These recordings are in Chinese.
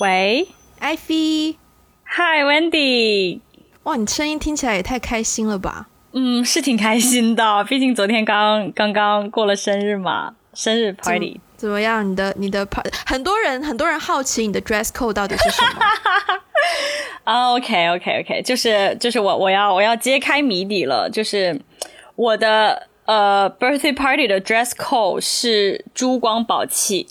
喂，艾菲，嗨，Wendy。哇，你声音听起来也太开心了吧？嗯，是挺开心的，毕竟昨天刚刚刚过了生日嘛，生日 party 怎么样？你的你的 part 很多人很多人好奇你的 dress code 到底是什么？啊，OK OK OK，就是就是我我要我要揭开谜底了，就是我的呃 birthday party 的 dress code 是珠光宝气。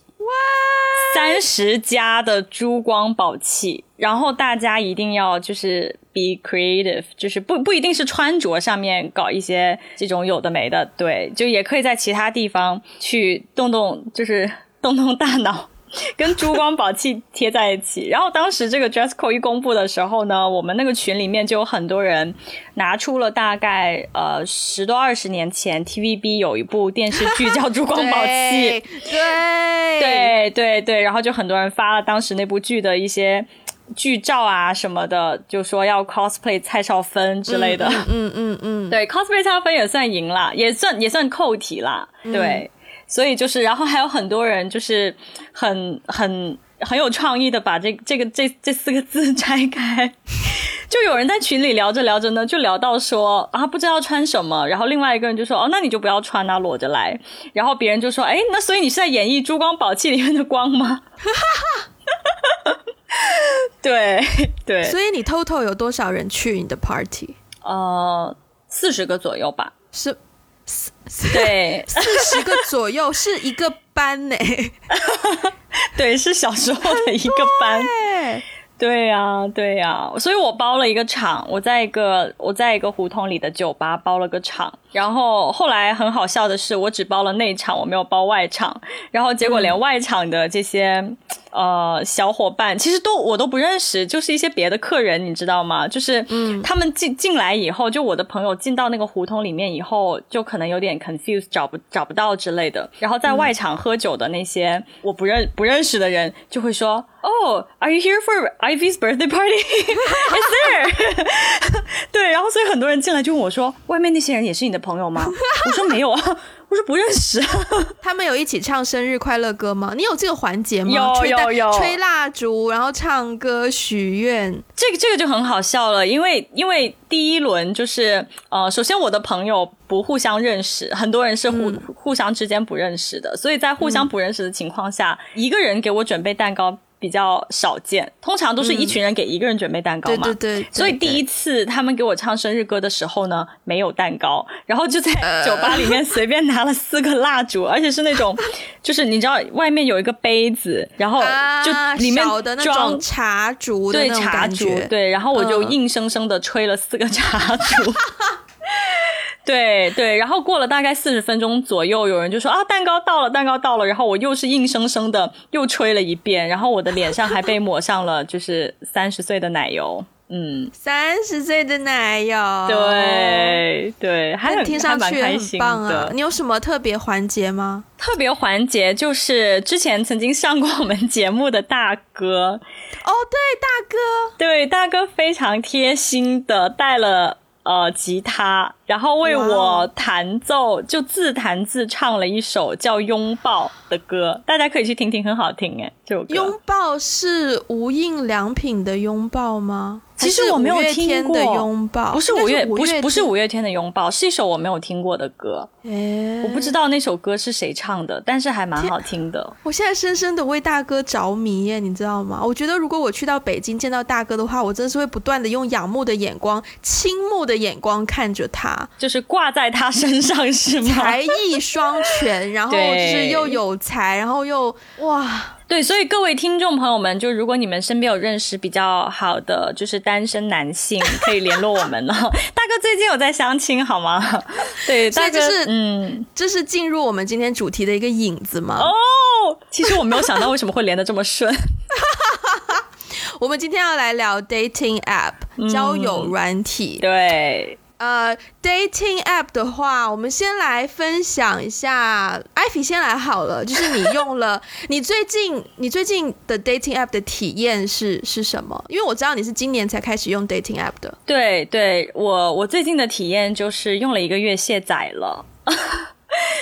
三十加的珠光宝气，然后大家一定要就是 be creative，就是不不一定是穿着上面搞一些这种有的没的，对，就也可以在其他地方去动动，就是动动大脑。跟珠光宝气贴在一起，然后当时这个 dress code 一公布的时候呢，我们那个群里面就有很多人拿出了大概呃十多二十年前 TVB 有一部电视剧叫《珠光宝气》，对对。对对，然后就很多人发了当时那部剧的一些剧照啊什么的，就说要 cosplay 蔡少芬之类的，嗯嗯嗯，对 cosplay 蔡少芬也算赢了，也算也算扣题啦，对。所以就是，然后还有很多人就是很很很有创意的把这这个这这四个字 拆开，就有人在群里聊着聊着呢，就聊到说啊不知道穿什么，然后另外一个人就说哦那你就不要穿啊裸着来，然后别人就说哎那所以你是在演绎珠光宝气里面的光吗？哈哈哈对对，所以你 total 有多少人去你的 party？呃，四十个左右吧，是。对，四十个左右是一个班呢。对，是小时候的一个班。对呀，对呀，所以我包了一个场，我在一个我在一个胡同里的酒吧包了个场。然后后来很好笑的是，我只包了内场，我没有包外场。然后结果连外场的这些。呃，小伙伴其实都我都不认识，就是一些别的客人，你知道吗？就是他们进进来以后，就我的朋友进到那个胡同里面以后，就可能有点 confused，找不找不到之类的。然后在外场喝酒的那些我不认不认识的人，就会说：“Oh, are you here for Ivy's birthday party? Is there？” 对，然后所以很多人进来就问我说：“外面那些人也是你的朋友吗？” 我说：“没有啊。”我说不认识，他们有一起唱生日快乐歌吗？你有这个环节吗？有有有，吹蜡烛，然后唱歌许愿。这个这个就很好笑了，因为因为第一轮就是呃，首先我的朋友不互相认识，很多人是互互相之间不认识的，所以在互相不认识的情况下，一个人给我准备蛋糕。比较少见，通常都是一群人给一个人准备蛋糕嘛。对对对。所以第一次他们给我唱生日歌的时候呢，没有蛋糕，然后就在酒吧里面随便拿了四个蜡烛，而且是那种，就是你知道外面有一个杯子，然后就里面装茶烛对茶烛对，然后我就硬生生的吹了四个 茶烛。对对，然后过了大概四十分钟左右，有人就说啊，蛋糕到了，蛋糕到了。然后我又是硬生生的又吹了一遍，然后我的脸上还被抹上了就是三十岁的奶油。嗯，三十岁的奶油，对对，还很听上去很棒啊。你有什么特别环节吗？特别环节就是之前曾经上过我们节目的大哥。哦，对，大哥，对，大哥非常贴心的带了。呃，吉他，然后为我弹奏，就自弹自唱了一首叫《拥抱》的歌，大家可以去听听，很好听哎。这首歌。拥抱是无印良品的拥抱吗？其实我没有听过拥抱，不是五月，不是不是五月天的拥抱，是一首我没有听过的歌。哎，我不知道那首歌是谁唱的，但是还蛮好听的。我现在深深的为大哥着迷耶，你知道吗？我觉得如果我去到北京见到大哥的话，我真的是会不断的用仰慕的眼光、倾慕的眼光看着他，就是挂在他身上是吗？才艺双全，然后就是又有才，然后又哇。对，所以各位听众朋友们，就如果你们身边有认识比较好的就是单身男性，可以联络我们呢。大哥最近有在相亲，好吗？对，大哥，嗯，这是进入我们今天主题的一个影子吗？哦，其实我没有想到为什么会连的这么顺。我们今天要来聊 dating app 交友软体，对。呃，dating app 的话，我们先来分享一下，艾菲先来好了，就是你用了，你最近你最近的 dating app 的体验是是什么？因为我知道你是今年才开始用 dating app 的。对，对我我最近的体验就是用了一个月卸载了。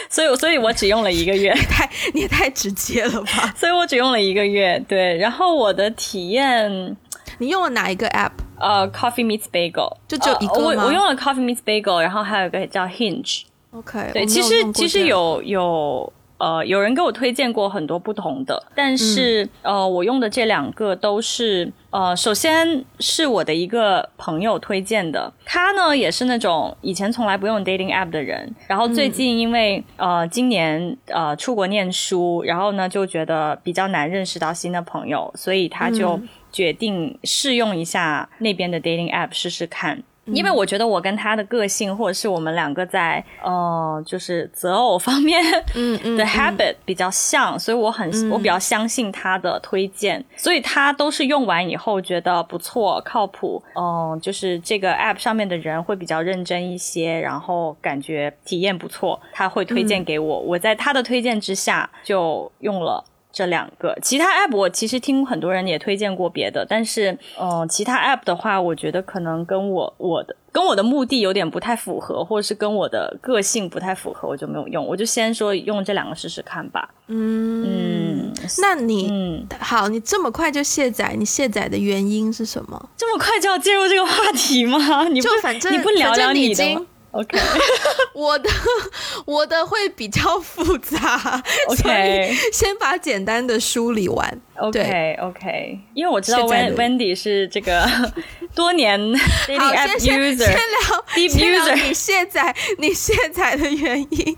所以所以我只用了一个月，太你也太直接了吧？所以我只用了一个月，对。然后我的体验，你用了哪一个 app？呃，Coffee Meets Bagel，就只有一个我我用了 Coffee Meets Bagel，然后还有一个叫 Hinge。OK，对，其实其实有有。呃，有人给我推荐过很多不同的，但是呃，我用的这两个都是呃，首先是我的一个朋友推荐的，他呢也是那种以前从来不用 dating app 的人，然后最近因为呃今年呃出国念书，然后呢就觉得比较难认识到新的朋友，所以他就决定试用一下那边的 dating app 试试看。因为我觉得我跟他的个性，或者是我们两个在呃，就是择偶方面嗯嗯的 habit 比较像，所以我很我比较相信他的推荐，所以他都是用完以后觉得不错、靠谱，嗯，就是这个 app 上面的人会比较认真一些，然后感觉体验不错，他会推荐给我，我在他的推荐之下就用了。这两个其他 app 我其实听很多人也推荐过别的，但是嗯，其他 app 的话，我觉得可能跟我我的跟我的目的有点不太符合，或者是跟我的个性不太符合，我就没有用。我就先说用这两个试试看吧。嗯，那你嗯好，你这么快就卸载，你卸载的原因是什么？这么快就要进入这个话题吗？你就反正你不聊聊你的？OK，我的 我的会比较复杂，OK，先把简单的梳理完。OK OK，因为我知道 Wendy 是这个 多年 dating app user，先聊先聊你卸载你卸载的原因。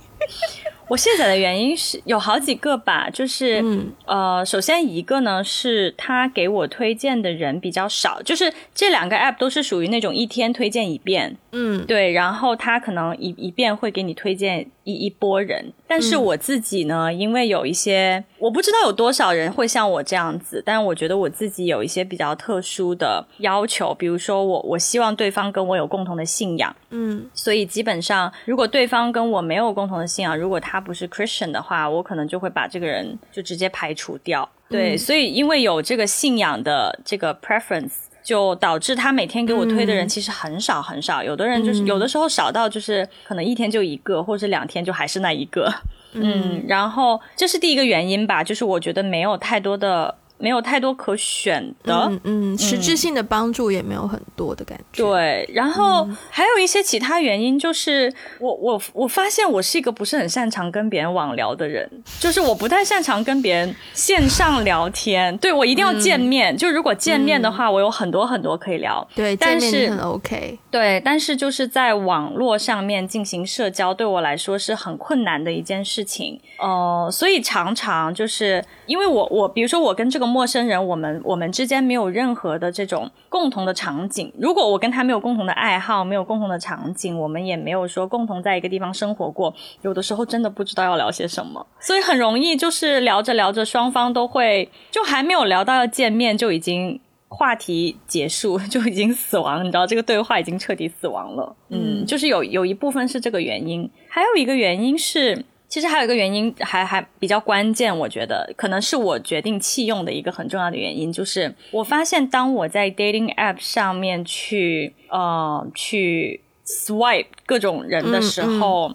我卸载的原因是有好几个吧，就是呃，首先一个呢是他给我推荐的人比较少，就是这两个 app 都是属于那种一天推荐一遍，嗯，对，然后他可能一一遍会给你推荐一一波人，但是我自己呢，因为有一些我不知道有多少人会像我这样子，但是我觉得我自己有一些比较特殊的要求，比如说我我希望对方跟我有共同的信仰，嗯，所以基本上如果对方跟我没有共同的信仰，如果他不是 Christian 的话，我可能就会把这个人就直接排除掉。对，所以因为有这个信仰的这个 preference，就导致他每天给我推的人其实很少很少。有的人就是有的时候少到就是可能一天就一个，或者是两天就还是那一个。嗯，然后这是第一个原因吧，就是我觉得没有太多的。没有太多可选的，嗯嗯，实质性的帮助也没有很多的感觉。对，然后还有一些其他原因，就是我我我发现我是一个不是很擅长跟别人网聊的人，就是我不太擅长跟别人线上聊天。对我一定要见面，就如果见面的话，我有很多很多可以聊。对，但是很 OK。对，但是就是在网络上面进行社交，对我来说是很困难的一件事情。哦，所以常常就是因为我我比如说我跟这个。陌生人，我们我们之间没有任何的这种共同的场景。如果我跟他没有共同的爱好，没有共同的场景，我们也没有说共同在一个地方生活过，有的时候真的不知道要聊些什么，所以很容易就是聊着聊着，双方都会就还没有聊到要见面，就已经话题结束，就已经死亡。你知道，这个对话已经彻底死亡了。嗯，就是有有一部分是这个原因，还有一个原因是。其实还有一个原因，还还比较关键，我觉得可能是我决定弃用的一个很重要的原因，就是我发现当我在 dating app 上面去呃去 swipe 各种人的时候，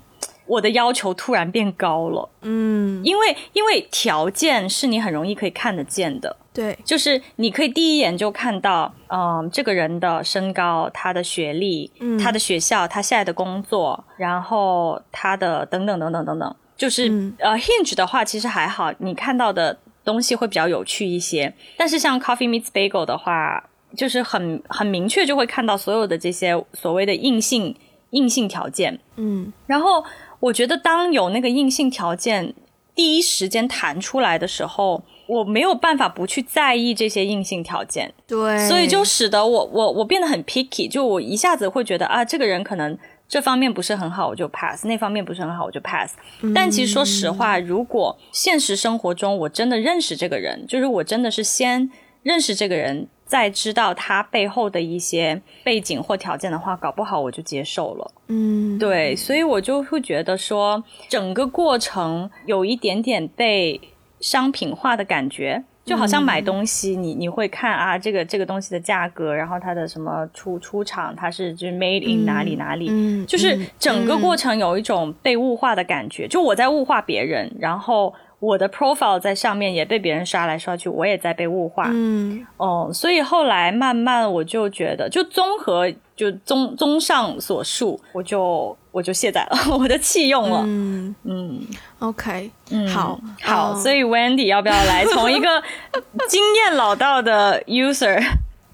我的要求突然变高了。嗯，因为因为条件是你很容易可以看得见的。对，就是你可以第一眼就看到，嗯，这个人的身高、他的学历、他的学校、他现在的工作，然后他的等等等等等等。就是呃，Hinge 的话其实还好，你看到的东西会比较有趣一些。但是像 Coffee Meets Bagel 的话，就是很很明确就会看到所有的这些所谓的硬性硬性条件。嗯，然后我觉得当有那个硬性条件第一时间弹出来的时候，我没有办法不去在意这些硬性条件。对，所以就使得我我我变得很 picky，就我一下子会觉得啊，这个人可能。这方面不是很好，我就 pass；那方面不是很好，我就 pass。但其实说实话，如果现实生活中我真的认识这个人，就是我真的是先认识这个人，再知道他背后的一些背景或条件的话，搞不好我就接受了。嗯，对，所以我就会觉得说，整个过程有一点点被商品化的感觉。就好像买东西，你你会看啊，这个这个东西的价格，然后它的什么出出厂，它是就是 made in 哪里哪里，嗯，就是整个过程有一种被物化的感觉，就我在物化别人，然后我的 profile 在上面也被别人刷来刷去，我也在被物化，嗯，哦，所以后来慢慢我就觉得，就综合就综综上所述，我就。我就卸载了，我的弃用了。嗯嗯，OK，嗯，好好，所以 Wendy 要不要来从一个 经验老道的 user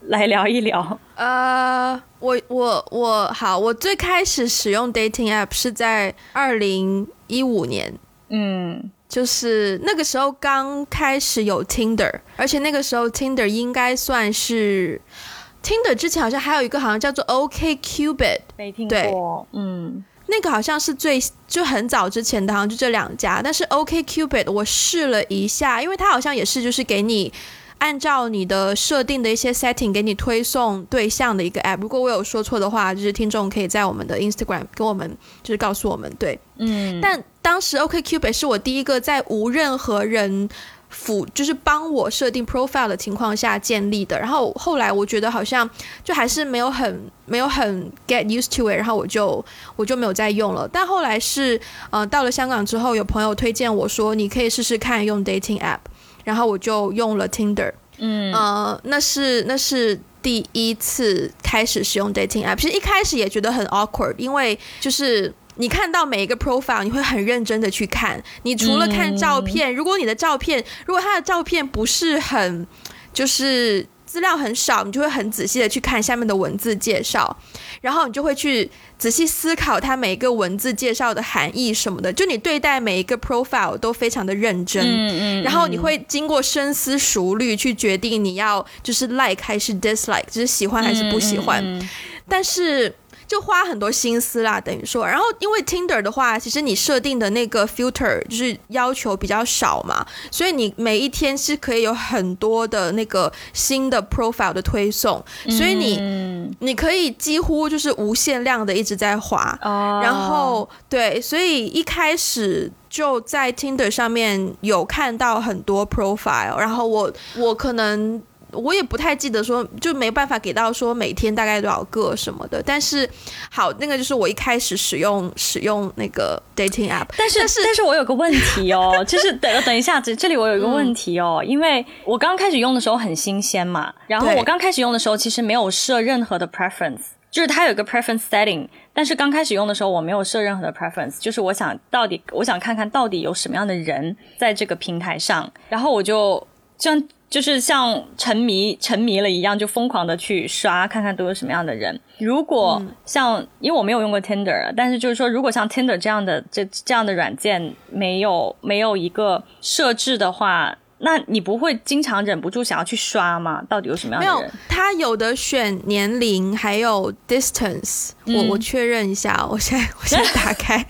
来聊一聊？呃，我我我好，我最开始使用 dating app 是在二零一五年，嗯，就是那个时候刚开始有 Tinder，而且那个时候 Tinder 应该算是。Tinder 之前好像还有一个好像叫做 OK Cupid，没听过。嗯，那个好像是最就很早之前的，好像就这两家。但是 OK Cupid 我试了一下，因为它好像也是就是给你按照你的设定的一些 setting 给你推送对象的一个 app。如果我有说错的话，就是听众可以在我们的 Instagram 跟我们就是告诉我们。对，嗯。但当时 OK Cupid 是我第一个在无任何人。辅就是帮我设定 profile 的情况下建立的，然后后来我觉得好像就还是没有很没有很 get used to it，然后我就我就没有再用了。但后来是呃到了香港之后，有朋友推荐我说你可以试试看用 dating app，然后我就用了 Tinder，嗯呃那是那是第一次开始使用 dating app，其实一开始也觉得很 awkward，因为就是。你看到每一个 profile，你会很认真的去看。你除了看照片，如果你的照片，如果他的照片不是很，就是资料很少，你就会很仔细的去看下面的文字介绍，然后你就会去仔细思考它每一个文字介绍的含义什么的。就你对待每一个 profile 都非常的认真，嗯嗯，然后你会经过深思熟虑去决定你要就是 like 还是 dislike，就是喜欢还是不喜欢，但是。就花很多心思啦，等于说，然后因为 Tinder 的话，其实你设定的那个 filter 就是要求比较少嘛，所以你每一天是可以有很多的那个新的 profile 的推送，所以你你可以几乎就是无限量的一直在滑，然后对，所以一开始就在 Tinder 上面有看到很多 profile，然后我我可能。我也不太记得说，就没办法给到说每天大概多少个什么的。但是，好，那个就是我一开始使用使用那个 dating app。但是，但是我有个问题哦，就是等等一下子，这里我有一个问题哦，因为我刚开始用的时候很新鲜嘛，然后我刚开始用的时候其实没有设任何的 preference，就是它有一个 preference setting，但是刚开始用的时候我没有设任何的 preference，就是我想到底我想看看到底有什么样的人在这个平台上，然后我就这样。就是像沉迷沉迷了一样，就疯狂的去刷，看看都有什么样的人。如果像，因为我没有用过 Tinder，但是就是说，如果像 Tinder 这样的这这样的软件没有没有一个设置的话，那你不会经常忍不住想要去刷吗？到底有什么样的人？他有的选年龄，还有 distance。我我确认一下，我现在我现在打开。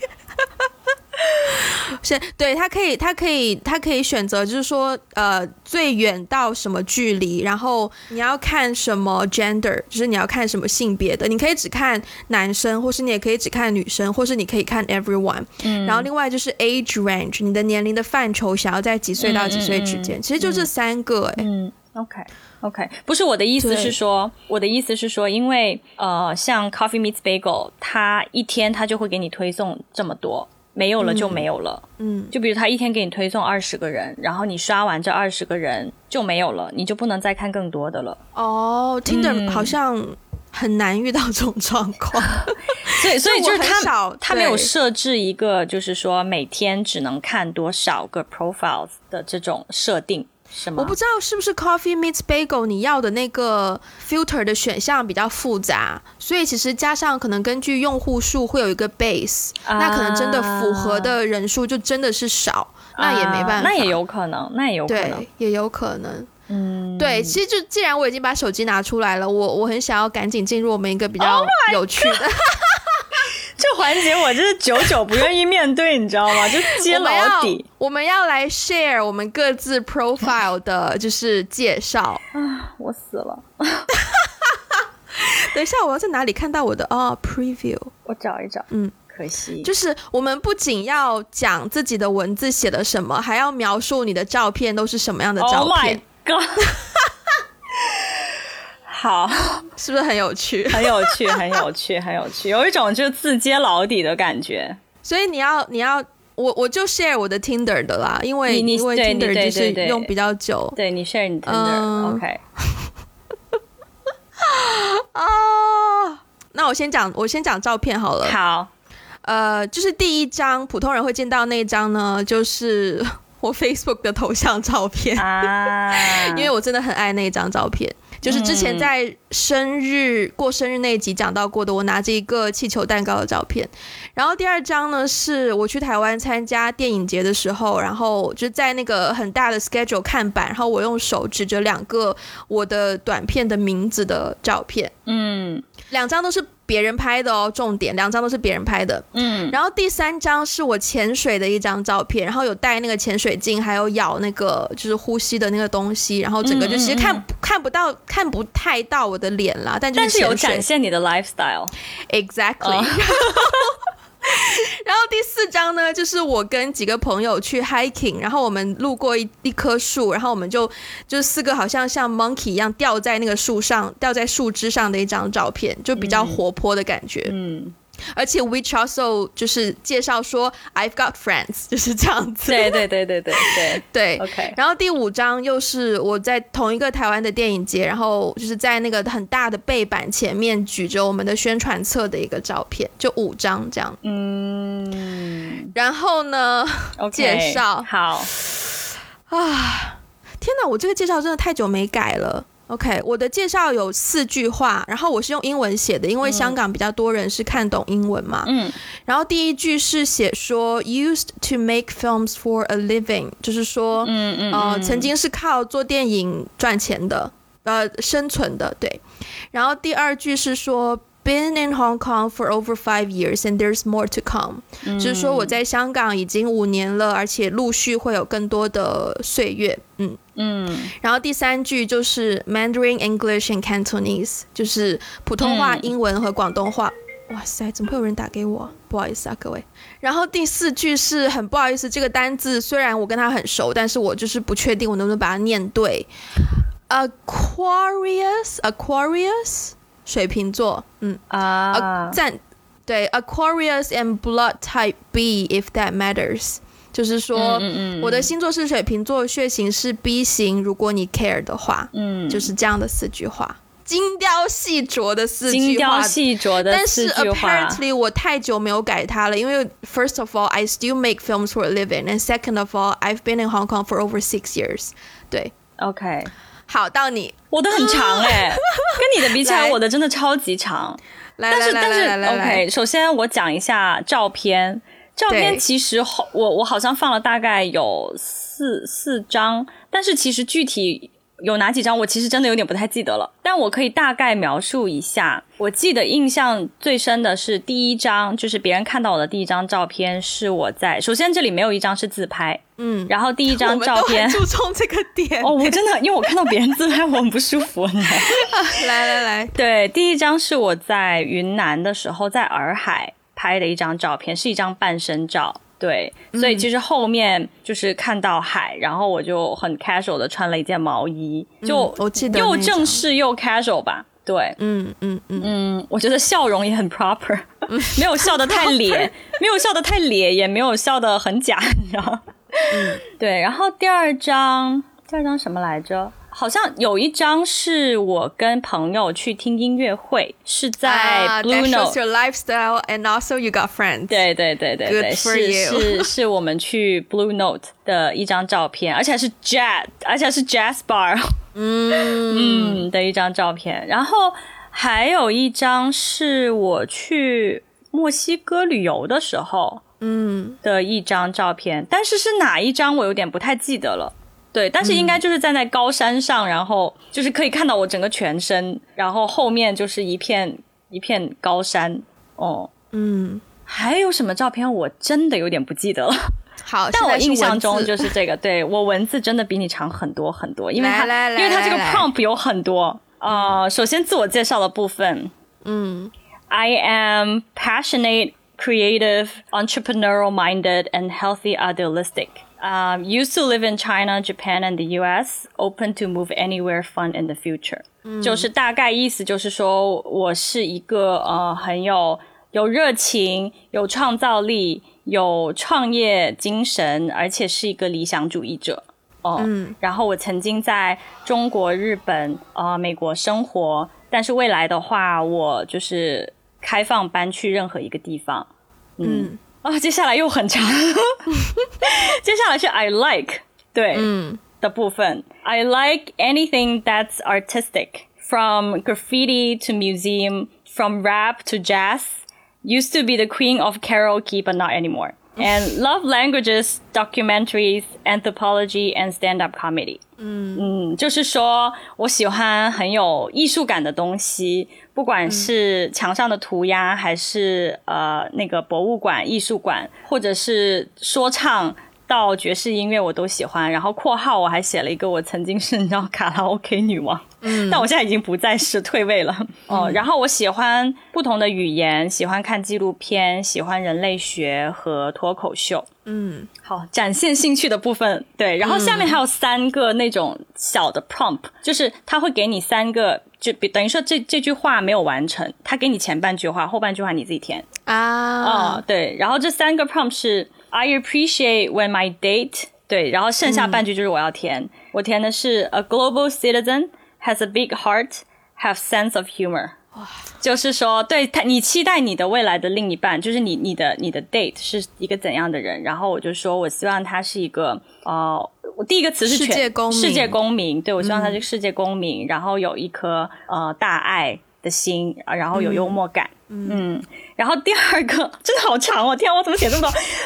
是，对他可以，他可以，他可以选择，就是说，呃，最远到什么距离，然后你要看什么 gender，就是你要看什么性别的，你可以只看男生，或是你也可以只看女生，或是你可以看 everyone。嗯。然后另外就是 age range，你的年龄的范畴，想要在几岁到几岁之间，其实就这三个。哎。嗯。OK，OK，不是我的意思是说，我的意思是说，因为呃，像 Coffee Meets Bagel，它一天它就会给你推送这么多。没有了就没有了，嗯，就比如他一天给你推送二十个人，然后你刷完这二十个人就没有了，你就不能再看更多的了。哦，听着好像很难遇到这种状况，所以所以就是他他没有设置一个就是说每天只能看多少个 profiles 的这种设定。我不知道是不是 Coffee Meets Bagel 你要的那个 filter 的选项比较复杂，所以其实加上可能根据用户数会有一个 base，那可能真的符合的人数就真的是少，那也没办法，那也有可能，那也有可能，也有可能，嗯，对，其实就既然我已经把手机拿出来了，我我很想要赶紧进入我们一个比较有趣的。这环节我就是久久不愿意面对，你知道吗？就揭老底。我们要来 share 我们各自 profile 的，就是介绍啊！我死了。等一下，我要在哪里看到我的哦 preview？我找一找。嗯，可惜。就是我们不仅要讲自己的文字写的什么，还要描述你的照片都是什么样的照片。god！好，是不是很有趣？很有趣，很有趣，很有趣，有一种就自揭老底的感觉。所以你要，你要，我我就 share 我的 Tinder 的啦，因为因为 Tinder 就是用比较久。对你 share 你 Tinder，OK。啊，那我先讲，我先讲照片好了。好，呃，就是第一张普通人会见到那一张呢，就是我 Facebook 的头像照片啊，因为我真的很爱那张照片。就是之前在生日过生日那一集讲到过的，我拿着一个气球蛋糕的照片。然后第二张呢，是我去台湾参加电影节的时候，然后就在那个很大的 schedule 看板，然后我用手指着两个我的短片的名字的照片。嗯，两张都是。别人拍的哦，重点两张都是别人拍的，嗯，然后第三张是我潜水的一张照片，然后有带那个潜水镜，还有咬那个就是呼吸的那个东西，然后整个就其实看看不到，看不太到我的脸啦，但就是有展现你的 lifestyle，exactly。然后第四张呢，就是我跟几个朋友去 hiking，然后我们路过一一棵树，然后我们就就四个好像像 monkey 一样吊在那个树上，吊在树枝上的一张照片，就比较活泼的感觉。嗯。而且 which also 就是介绍说 I've got friends 就是这样子。对对对对对对 对。OK。然后第五张又是我在同一个台湾的电影节，然后就是在那个很大的背板前面举着我们的宣传册的一个照片，就五张这样。嗯。然后呢？介绍好。啊！天哪，我这个介绍真的太久没改了。OK，我的介绍有四句话，然后我是用英文写的，因为香港比较多人是看懂英文嘛。嗯。然后第一句是写说，used to make films for a living，就是说，嗯嗯，呃，曾经是靠做电影赚钱的，呃，生存的，对。然后第二句是说。Been in Hong Kong for over five years, and there's more to come。就是说我在香港已经五年了，而且陆续会有更多的岁月。嗯嗯。然后第三句就是 Mandarin English and Cantonese，就是普通话、英文和广东话。哇塞，怎么会有人打给我？不好意思啊，各位。然后第四句是很不好意思，这个单字虽然我跟他很熟，但是我就是不确定我能不能把它念对。Aquarius, Aquarius。水瓶座，嗯啊，赞，对，Aquarius and Blood Type B，if that matters，就是说，我的星座是水瓶座，血型是 B 型，如果你 care 的话，嗯，就是这样的四句话，精雕细琢的四句话，精雕细琢的四句话。但是 apparently 我太久没有改它了，因为 first of all I still make films for a living，and second of all I've been in Hong Kong for over six years。对，OK。 好，到你，我的很长哎，跟你的比起来，我的真的超级长。但是但是，OK，首先我讲一下照片，照片其实后我我好像放了大概有四四张，但是其实具体。有哪几张？我其实真的有点不太记得了，但我可以大概描述一下。我记得印象最深的是第一张，就是别人看到我的第一张照片，是我在。首先这里没有一张是自拍，嗯，然后第一 张照片注重这个点哦，我真的因为我看到别人自拍我很不舒服。来来来，对，第一张是我在云南的时候在洱海拍的一张照片，是一张半身照。对，所以其实后面就是看到海，然后我就很 casual 的穿了一件毛衣，就我记得又正式又 casual 吧。对，嗯嗯嗯嗯，我觉得笑容也很 proper，没有笑得太咧，没有笑得太咧，也没有笑得很假，你知道？嗯，对。然后第二张，第二张什么来着？好像有一张是我跟朋友去听音乐会，是在 Blue Note。Your lifestyle and also you got friends。对对对对对，是是是我们去 Blue Note 的一张照片，而且是 Jazz，而且是 Jazz Bar，嗯嗯的一张照片。然后还有一张是我去墨西哥旅游的时候，嗯的一张照片，但是是哪一张我有点不太记得了。对，但是应该就是站在高山上，然后就是可以看到我整个全身，然后后面就是一片一片高山。哦，嗯，还有什么照片？我真的有点不记得了。好，但我印象中就是这个。对我文字真的比你长很多很多，因为它因为它这个 prompt 有很多。呃，首先自我介绍的部分，嗯，I am passionate, creative, entrepreneurial minded, and healthy, idealistic. Um, used to live in China, Japan, and the U.S. Open to move anywhere fun in the future，、就是大概意思就是说我是一个呃很有有热情、有创造力、有创业精神，而且是一个理想主义者。哦、嗯然后我曾经在中国、日本、呃美国生活，但是未来的话，我就是开放搬去任何一个地方。嗯啊，接下来又很长，接下来是 I like 对、嗯的部分。I like anything that's artistic, from graffiti to museum, from rap to jazz. Used to be the queen of karaoke, but not anymore. And love languages, documentaries, anthropology, and stand-up comedy. 嗯，就是说我喜欢很有艺术感的东西， 不管是墙上的涂鸦，还是呃那个博物馆、艺术馆，或者是说唱到爵士音乐，我都喜欢。然后括号我还写了一个，我曾经是你知道卡拉 OK 女王，嗯，但我现在已经不再是退位了。哦、然后我喜欢不同的语言，喜欢看纪录片，喜欢人类学和脱口秀。嗯好，展现兴趣的部分，对，然后下面还有三个那种小的 prompt，、就是他会给你三个，就比等于说这这句话没有完成，他给你前半句话，后半句话你自己填啊、啊，对，然后这三个 prompt 是 I appreciate when my date，对，然后剩下半句就是我要填，我填的是 A global citizen has a big heart, have sense of humor。就是说，对他，你期待你的未来的另一半，就是你你的你的 date 是一个怎样的人？然后我就说我希望他是一个呃，我第一个词是世界公民世界公民，对我希望他是个世界公民，然后有一颗呃大爱的心，啊然后有幽默感，嗯然后第二个真的好长哦，天啊，我怎么写这么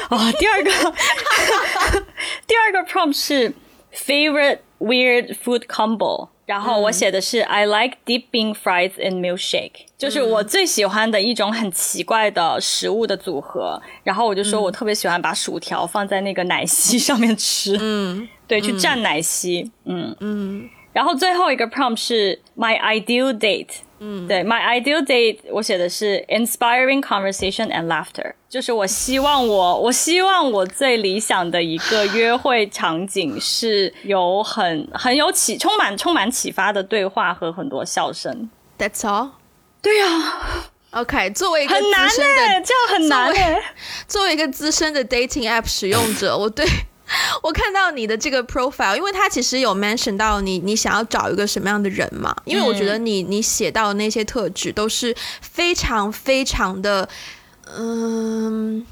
多啊、第二个 第二个 prompt 是 favorite weird food combo。然后我写的是、I like deep bean fries and milkshake，就是我最喜欢的一种很奇怪的食物的组合。然后我就说我特别喜欢把薯条放在那个奶昔上面吃，嗯。对，去蘸奶昔，嗯。嗯。然后最后一个 prompt 是 my ideal date，嗯，对，my ideal date 我写的是 inspiring conversation and laughter，就是我希望我我希望我最理想的一个约会场景是有很 很有启充满充满启发的对话和很多笑声。，That's all。对呀、OK，作为一个很难资深哎、的这样很难作为哎、作为一个资深的 dating app 使用者，我对 我看到你的这个 profile，因为他其实有 mention 到你你想要找一个什么样的人嘛，因为我觉得你你写到的那些特质都是非常非常的，嗯，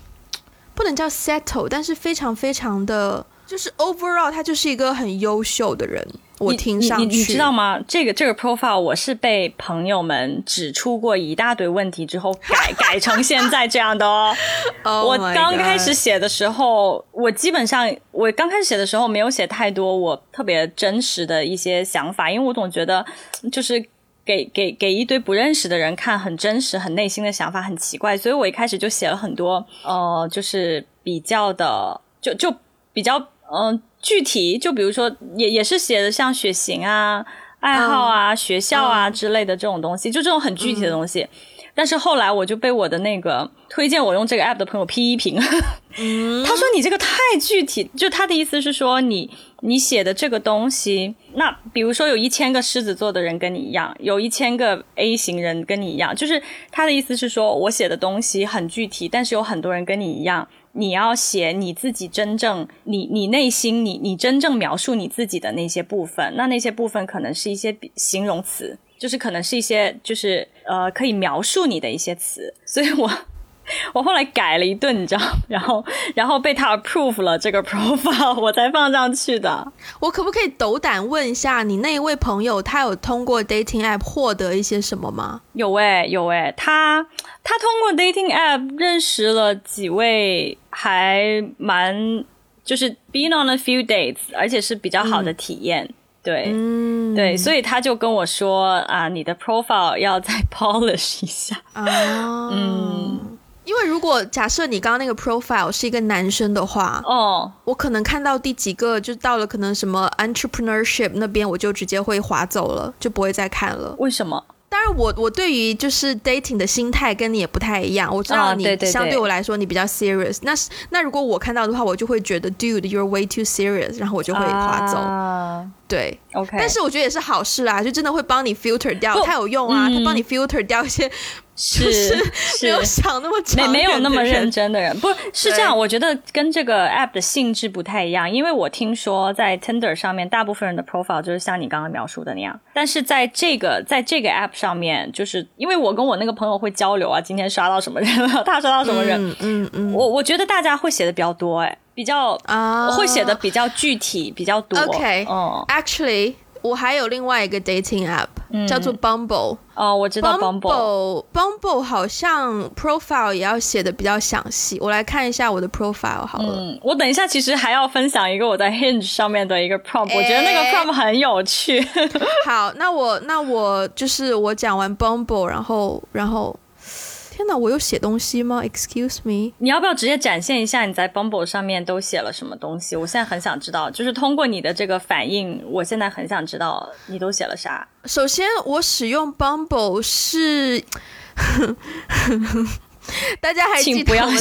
不能叫 settle，但是非常非常的，就是 overall 他就是一个很优秀的人。我听上去，你知道吗？这个这个 profile 我是被朋友们指出过一大堆问题之后改 改成现在这样的哦。Oh 我刚开始写的时候，我基本上我刚开始写的时候没有写太多我特别真实的一些想法，因为我总觉得就是给给给一堆不认识的人看很真实、很内心的想法很奇怪，所以我一开始就写了很多呃，就是比较的，就就比较嗯、呃具体，就比如说也也是写的像血型啊、爱好啊、学校啊之类的这种东西，就这种很具体的东西。但是后来我就被我的那个推荐我用这个 app 的朋友批评，他说你这个太具体，就他的意思是说你你写的这个东西，那比如说有一千个狮子座的人跟你一样，有一千个 A 型人跟你一样，就是他的意思是说我写的东西很具体，但是有很多人跟你一样。你要写你自己真正你你内心你你真正描述你自己的那些部分，那那些部分可能是一些形容词，就是可能是一些就是呃可以描述你的一些词，所以我 我后来改了一顿，你知道，然后然后被他 approve 了这个 profile，我才放上去的。我可不可以斗胆问一下，你那一位朋友他有通过 dating app 获得一些什么吗？有诶、有诶、他他通过 dating app 认识了几位还蛮就是 been on a few dates，而且是比较好的体验。对，嗯，对，所以他就跟我说啊，你的 profile 要再 polish 一下。啊，嗯，因为如果假设你刚刚那个 profile 是一个男生的话，哦，我可能看到第几个就到了可能什么 entrepreneurship 那边，我就直接会划走了，就不会再看了。为什么？当然我我对于就是 dating 的心态跟你也不太一样。我知道你相对我来说你比较 serious。那那如果我看到的话，我就会觉得 dude you're way too serious，然后我就会划走。对，OK。但是我觉得也是好事啦，就真的会帮你 filter 掉，它有用啊，它帮你 filter 掉一些。是是没有想那么没没有那么认真的人，不是这样。我觉得跟这个 app 的性质不太一样，因为我听说在 Tinder 上面，大部分人的 profile 就是像你刚刚描述的那样。但是在这个在这个 app 上面，就是因为我跟我那个朋友会交流啊，今天刷到什么人了，他刷到什么人，嗯嗯，我我觉得大家会写的比较多，哎，比较啊，会写的比较具体，比较多。OK，嗯，Actually。我还有另外一个 dating app，叫做 Bumble。哦，我知道 Bumble。Bumble 好像 profile 也要写的比较详细。我来看一下我的 profile 好了。嗯，我等一下其实还要分享一个我在 Hinge 上面的一个 prompt，我觉得那个 prompt 很有趣。好，那我那我就是我讲完 Bumble，然后然后。天哪，我有写东西吗？Excuse me，你要不要直接展现一下你在 Bumble 上面都写了什么东西？我现在很想知道，就是通过你的这个反应，我现在很想知道你都写了啥。首先，我使用 Bumble 是，大家还记得吗？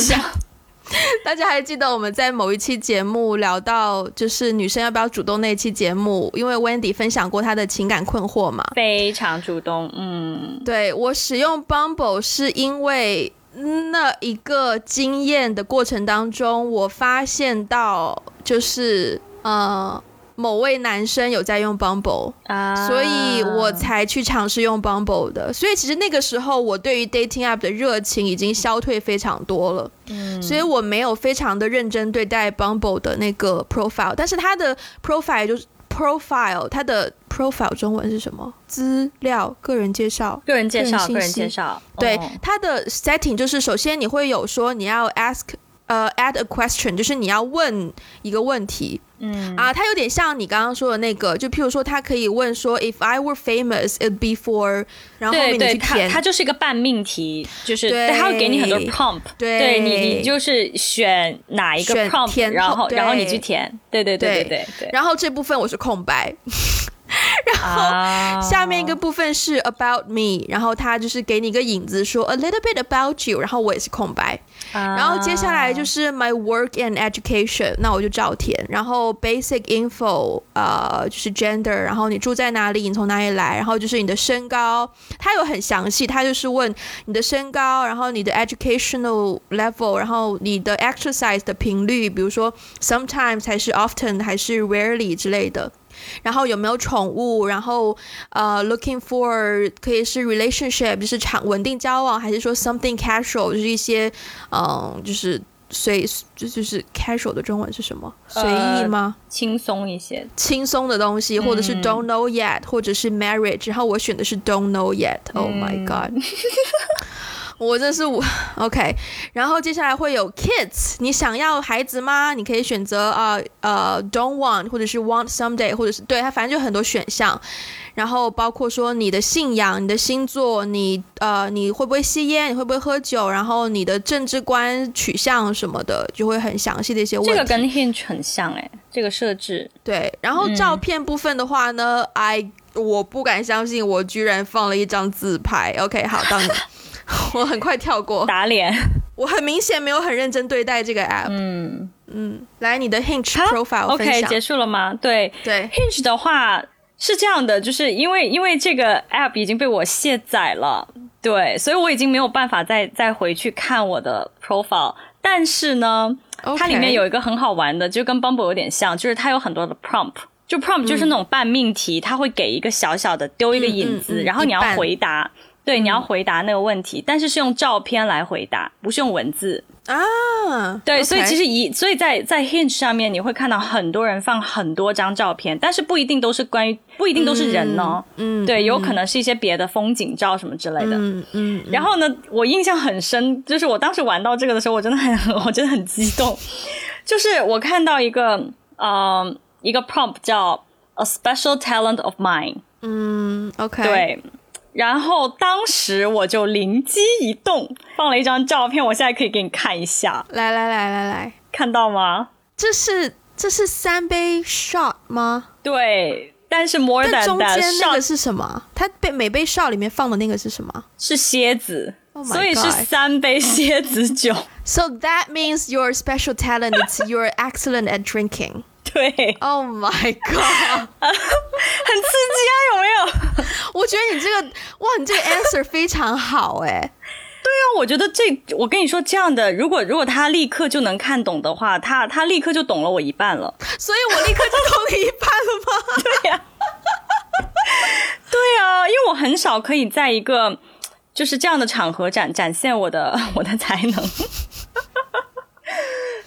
大家还记得我们在某一期节目聊到，就是女生要不要主动那期节目，因为 Wendy 分享过她的情感困惑嘛，非常主动。嗯，对我使用 Bumble 是因为那一个经验的过程当中，我发现到就是呃。某位男生有在用 Bumble，啊，所以我才去尝试用 Bumble 的。所以其实那个时候我对于 dating app 的热情已经消退非常多了，嗯，所以我没有非常的认真对待 Bumble 的那个 profile。但是它的 profile 就是 profile，它的 profile 中文是什么？资料、个人介绍、个人介绍、个人介绍。对，它的 setting 就是首先你会有说你要 ask。呃，add a question，就是你要问一个问题，嗯。啊，它有点像你刚刚说的那个，就譬如说，它可以问说，If I were famous, it'd be for，然后后面你去填，它就是一个半命题，就是它会给你很多 prompt，对你你就是选哪一个 prompt，然后然后你去填，对对对对对对，然后这部分我是空白。然后下面一个部分是 about me，然后他就是给你一个影子说 a little bit about you，然后我也是空白。然后接下来就是 my work and education，那我就照填。然后 basic info，呃，就是 gender，然后你住在哪里，你从哪里来，然后就是你的身高，他有很详细，他就是问你的身高，然后你的 educational level，然后你的 exercise 的频率，比如说 sometimes 还是 often 还是 rarely 之类的。然后有没有宠物？然后呃，looking for 可以是 relationship，就是长稳定交往，还是说 something casual，就是一些嗯，就是随就就是 casual 的中文是什么？随意吗？轻松一些，轻松的东西，或者是 don't know yet，或者是 marriage。然后我选的是 don't know yet。Oh my god！我这是我 OK，然后接下来会有 kids，你想要孩子吗？你可以选择啊呃 don't want，或者是 want someday，或者是对它反正就很多选项，然后包括说你的信仰、你的星座、你呃你会不会吸烟、你会不会喝酒，然后你的政治观取向什么的，就会很详细的一些问题。这个跟 Hinge 很像哎，这个设置对。然后照片部分的话呢，I 我不敢相信我居然放了一张自拍。OK，好，到你。我很快跳过。打脸，我很明显没有很认真对待这个 app。嗯。嗯，来你的 Hinge profile OK 结束了吗？对。对，Hinge 的话是这样的，就是因为因为这个 app 已经被我卸载了，对，所以我已经没有办法再再回去看我的 profile。但是呢，它里面有一个很好玩的，就跟 Bumble 有点像，就是它有很多的 prompt，就 prompt 就是那种半命题，它会给一个小小的丢一个引子，然后你要回答。对，你要回答那个问题，但是是用照片来回答，不是用文字啊。对，所以其实一，所以在在 Hinge 上面你会看到很多人放很多张照片，但是不一定都是关于，不一定都是人哦。嗯，对，有可能是一些别的风景照什么之类的。嗯嗯。然后呢，我印象很深，就是我当时玩到这个的时候，我真的很，我真的很激动。就是我看到一个，呃，一个 prompt 叫 A special talent of mine。嗯，OK。对。然后当时我就灵机一动，放了一张照片，我现在可以给你看一下。来来来来来，看到吗？这是这是三杯 shot 吗？对。但是 more than 中间那个是什么？它被每杯 shot 里面放的那个是什么是蝎子 Oh 所以是三杯蝎子酒。So that means your special talent is you're excellent at drinking. 对，Oh my god！很刺激啊，有没有？我觉得你这个哇，你这个 answer 非常好哎。对啊，我觉得这，我跟你说，这样的，如果如果他立刻就能看懂的话，他他立刻就懂了我一半了。所以我立刻就懂你一半了吗？对呀、对啊，因为我很少可以在一个就是这样的场合展展现我的我的才能。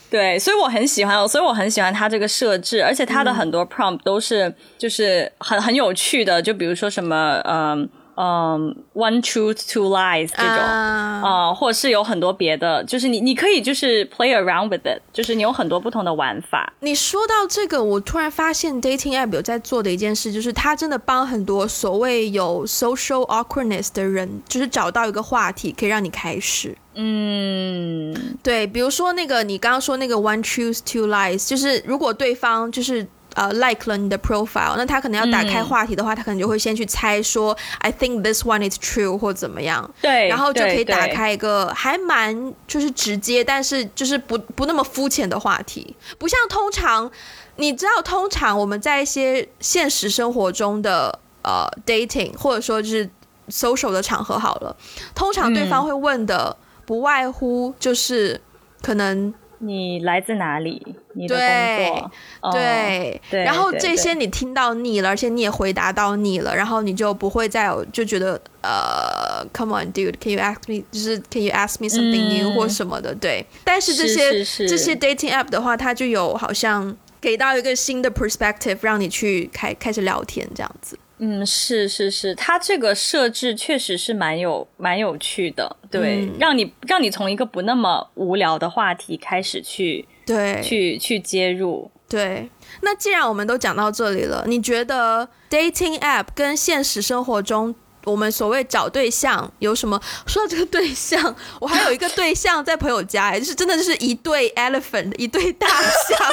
对，所以我很喜欢，所以我很喜欢它这个设置，而且它的很多 prompt 都是就是很很有趣的，就比如说什么，嗯嗯，one truth two lies 这种。啊啊、或者是有很多别的，就是你你可以就是 play around with it，就是你有很多不同的玩法。你说到这个，我突然发现 dating app 有在做的一件事，就是它真的帮很多所谓有 social awkwardness 的人，就是找到一个话题可以让你开始。嗯，对，比如说那个你刚刚说那个 one truth two lies，就是如果对方就是呃 like 了你的 profile，那他可能要打开话题的话，他可能就会先去猜说 I think this one is true 或怎么样，对，然后就可以打。开一个还蛮就是直接，但是就是不不那么肤浅的话题，不像通常你知道，通常我们在一些现实生活中的呃 dating 或者说就是 social 的场合好了，通常对方会问的不外乎就是可能你来自哪里？你的对工作？哦对，对然后这些你听到腻了，而且你也回答到腻了，然后你就不会再有就觉得呃，come on dude，can you ask me，就是 can you ask me something new、嗯或什么的，对。但是这是些这些 dating app 的话，它就有好像给到一个新的 perspective，让你去开开始聊天这样子。嗯，是是是，它这个设置确实是蛮有蛮有趣的，对，嗯让你让你从一个不那么无聊的话题开始去对，去去接入。对，那既然我们都讲到这里了，你觉得 dating app 跟现实生活中我们所谓找对象有什么？说到这个对象，我还有一个对象在朋友家，哎，就是真的就是一对 elephant，一对大象。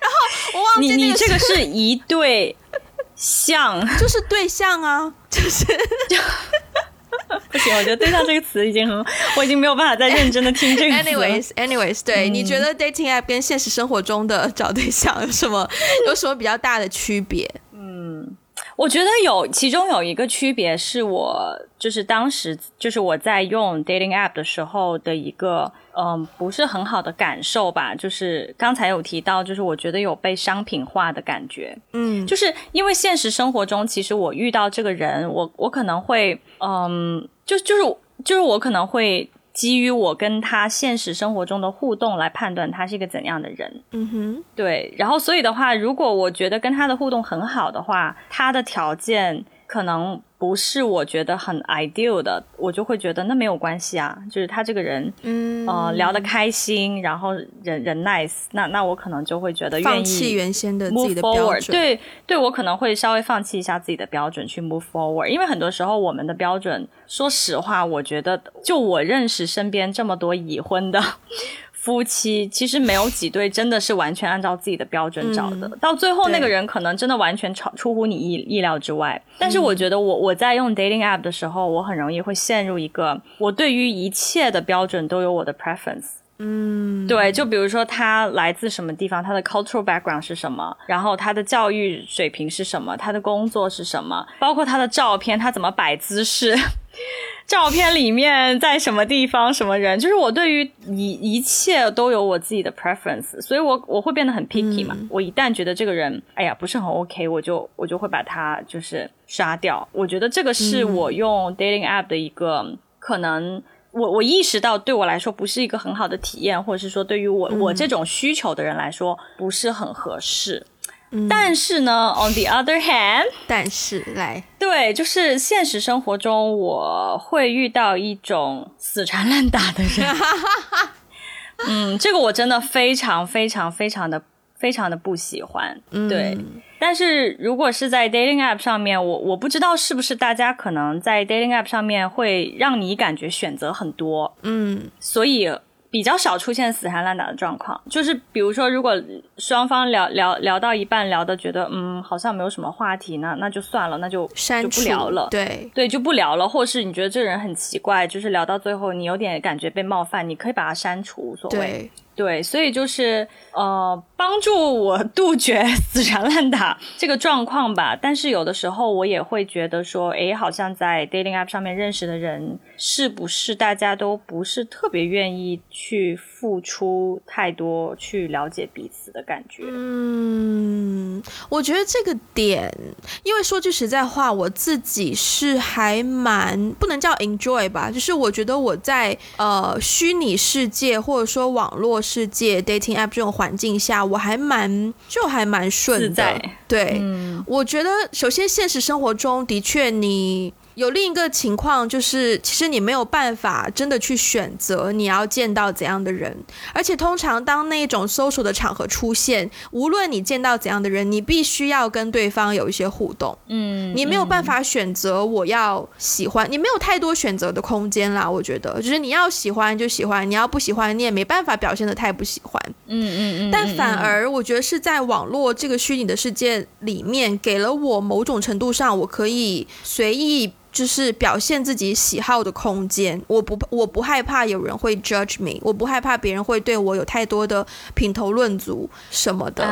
然后我忘你你记这个是一对象，就是对象啊，就是。不行，我觉得“对象”这个词已经很，我已经没有办法再认真的听这个 anyways anyways，对，你觉得 dating app 跟现实生活中的找对象有什么有什么比较大的区别？我觉得有，其中有一个区别是我就是当时就是我在用 dating app 的时候的一个嗯不是很好的感受吧，就是刚才有提到，就是我觉得有被商品化的感觉，嗯，就是因为现实生活中，其实我遇到这个人，我我可能会嗯，就就是就是我可能会。基于我跟他现实生活中的互动来判断他是一个怎样的人，嗯哼，对，然后所以的话，如果我觉得跟他的互动很好的话，他的条件可能不是我觉得很 ideal 的，我就会觉得那没有关系啊，就是他这个人，嗯，呃，聊得开心，然后人人 nice，那那我可能就会觉得愿意放弃原先的自己的标准，对对，我可能会稍微放弃一下自己的标准去 move forward，因为很多时候我们的标准，说实话，我觉得就我认识身边这么多已婚的。夫妻其实没有几对真的是完全按照自己的标准找的，到最后那个人可能真的完全超出乎你意意料之外。但是我觉得我我在用 dating app 的时候，我很容易会陷入一个我对于一切的标准都有我的 preference。嗯，对，就比如说他来自什么地方，他的 cultural background 是什么，然后他的教育水平是什么，他的工作是什么，包括他的照片，他怎么摆姿势，照片里面在什么地方，什么人，就是我对于一一切都有我自己的 preference，所以我我会变得很 picky 嘛。我一旦觉得这个人，哎呀，不是很 OK，我就我就会把他就是刷掉。我觉得这个是我用 dating app 的一个可能。我我意识到对我来说不是一个很好的体验，或者是说对于我、我这种需求的人来说不是很合适。但是呢，on the other hand，但是来，对，就是现实生活中我会遇到一种死缠烂打的人。嗯，这个我真的非常非常非常的非常的不喜欢。对，但是如果是在 dating app 上面，我我不知道是不是大家可能在 dating app 上面会让你感觉选择很多，嗯所以比较少出现死缠烂打的状况，就是比如说，如果双方聊聊聊到一半，聊的觉得嗯好像没有什么话题呢，那就算了，那就就不聊了。对对，就不聊了。或是你觉得这个人很奇怪，就是聊到最后你有点感觉被冒犯，你可以把他删除，无所谓。对，所以就是呃，帮助我杜绝 死缠烂打这个状况吧。但是有的时候我也会觉得说，诶，好像在 dating app 上面认识的人，是不是大家都不是特别愿意去付出太多去了解彼此的感觉？嗯，我觉得这个点，因为说句实在话，我自己是还蛮不能叫 enjoy 吧，就是我觉得我在呃虚拟世界或者说网络。世界 dating app 这种环境下，我还蛮就还蛮顺的。对，我觉得首先现实生活中的确你。有另一个情况，就是其实你没有办法真的去选择你要见到怎样的人，而且通常当那种 social 的场合出现，无论你见到怎样的人，你必须要跟对方有一些互动。嗯，你没有办法选择我要喜欢，你没有太多选择的空间啦。我觉得，就是你要喜欢就喜欢，你要不喜欢你也没办法表现的太不喜欢。嗯嗯嗯。但反而我觉得是在网络这个虚拟的世界里面，给了我某种程度上，我可以随意。就是表现自己喜好的空间，我不我不害怕有人会 judge me，我不害怕别人会对我有太多的品头论足什么的。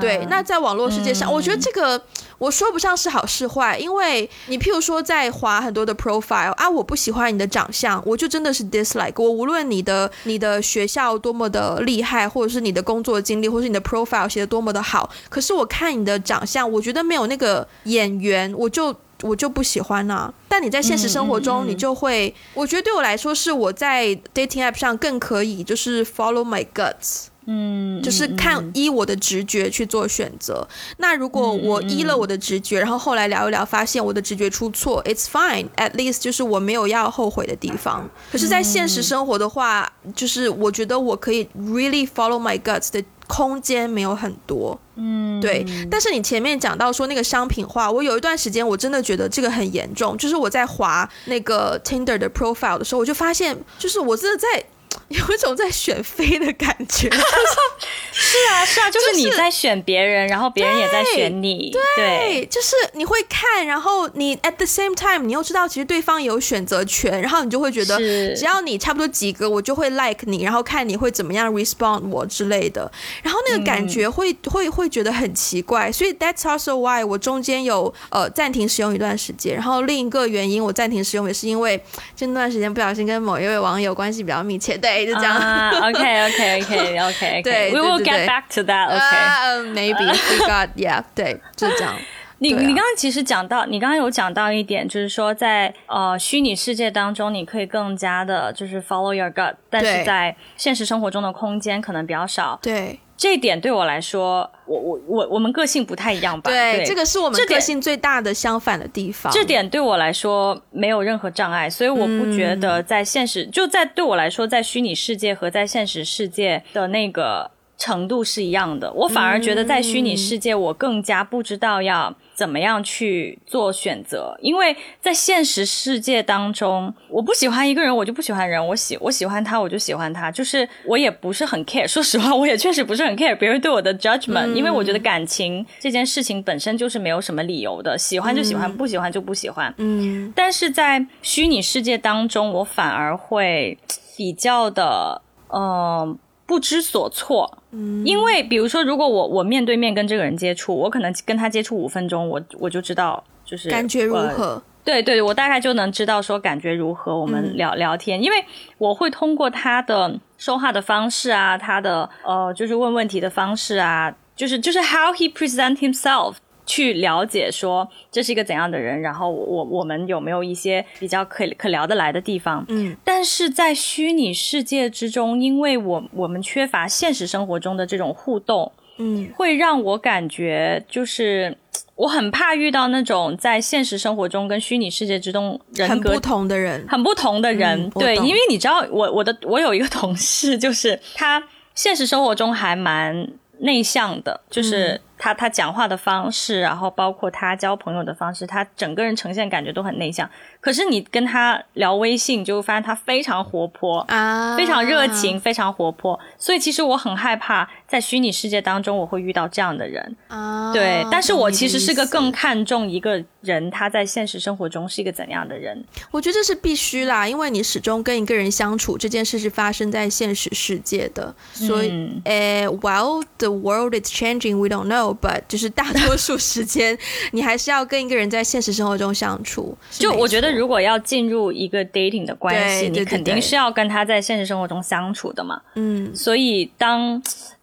对，那在网络世界上，我觉得这个我说不上是好是坏，因为你譬如说在划很多的 profile 啊，我不喜欢你的长相，我就真的是 dislike 我。无论你的你的学校多么的厉害，或者是你的工作经历，或是你的 profile 写的多么的好，可是我看你的长相，我觉得没有那个眼缘，我就。我就不喜欢呐，但你在现实生活中，你就会，我觉得对我来说，是我在 dating app 上更可以，就是 follow my guts，嗯，就是看依我的直觉去做选择。那如果我依了我的直觉，然后后来聊一聊，发现我的直觉出错，it's fine，at least 就是我没有要后悔的地方。可是，在现实生活的话，就是我觉得我可以 really follow my guts 的。空间没有很多，嗯，对。但是你前面讲到说那个商品化，我有一段时间我真的觉得这个很严重。就是我在划那个 Tinder 的 profile 的时候，我就发现，就是我真的在。有一种在选妃的感觉，是啊，是啊，就是你在选别人，然后别人也在选你，对，就是你会看，然后你 at the same time，你又知道其实对方有选择权，然后你就会觉得，只要你差不多几个，我就会 like 你，然后看你会怎么样 respond 我之类的，然后那个感觉会会会觉得很奇怪，所以 that's also why 我中间有呃暂停使用一段时间，然后另一个原因我暂停使用也是因为这段时间不小心跟某一位网友关系比较密切，对。就这样，OK OK OK OK，对，We will get back to that. OK, maybe we got yeah，对，就这样。你你刚刚其实讲到，你刚刚有讲到一点，就是说在呃虚拟世界当中，你可以更加的就是 follow your gut，但是在现实生活中的空间可能比较少。对。这一点对我来说，我我我我们个性不太一样吧？对，这个是我们个性最大的相反的地方。这点对我来说没有任何障碍，所以我不觉得在现实就在对我来说，在虚拟世界和在现实世界的那个程度是一样的。我反而觉得在虚拟世界，我更加不知道要。怎么样去做选择？因为在现实世界当中，我不喜欢一个人，我就不喜欢人；我喜我喜欢他，我就喜欢他。就是我也不是很 care。说实话，我也确实不是很 care 别人对我的 judgment，因为我觉得感情这件事情本身就是没有什么理由的，喜欢就喜欢，不喜欢就不喜欢。嗯。但是在虚拟世界当中，我反而会比较的，嗯。不知所措，嗯，因为比如说，如果我我面对面跟这个人接触，我可能跟他接触五分钟，我我就知道就是感觉如何？对对，我大概就能知道说感觉如何。我们聊聊天，因为我会通过他的说话的方式啊，他的呃，就是问问题的方式啊，就是就是 how he present himself。去了解说这是一个怎样的人，然后我我们有没有一些比较可可聊得来的地方？嗯，但是在虚拟世界之中，因为我我们缺乏现实生活中的这种互动，嗯，会让我感觉就是我很怕遇到那种在现实生活中跟虚拟世界之中人格不同的人，很不同的人。对，因为你知道，我我的我有一个同事，就是他现实生活中还蛮内向的，就是。他他讲话的方式，然后包括他交朋友的方式，他整个人呈现感觉都很内向。可是你跟他聊微信，就发现他非常活泼啊，非常热情，非常活泼。所以其实我很害怕在虚拟世界当中我会遇到这样的人啊。对，但是我其实是个更看重一个人他在现实生活中是一个怎样的人。我觉得这是必须啦，因为你始终跟一个人相处，这件事是发生在现实世界的。所以，呃，While the world is changing, we don't know, but 就是大多数时间，你还是要跟一个人在现实生活中相处。就我觉得。如果要进入一个 dating 的关系，你肯定是要跟他在现实生活中相处的嘛。嗯，所以当。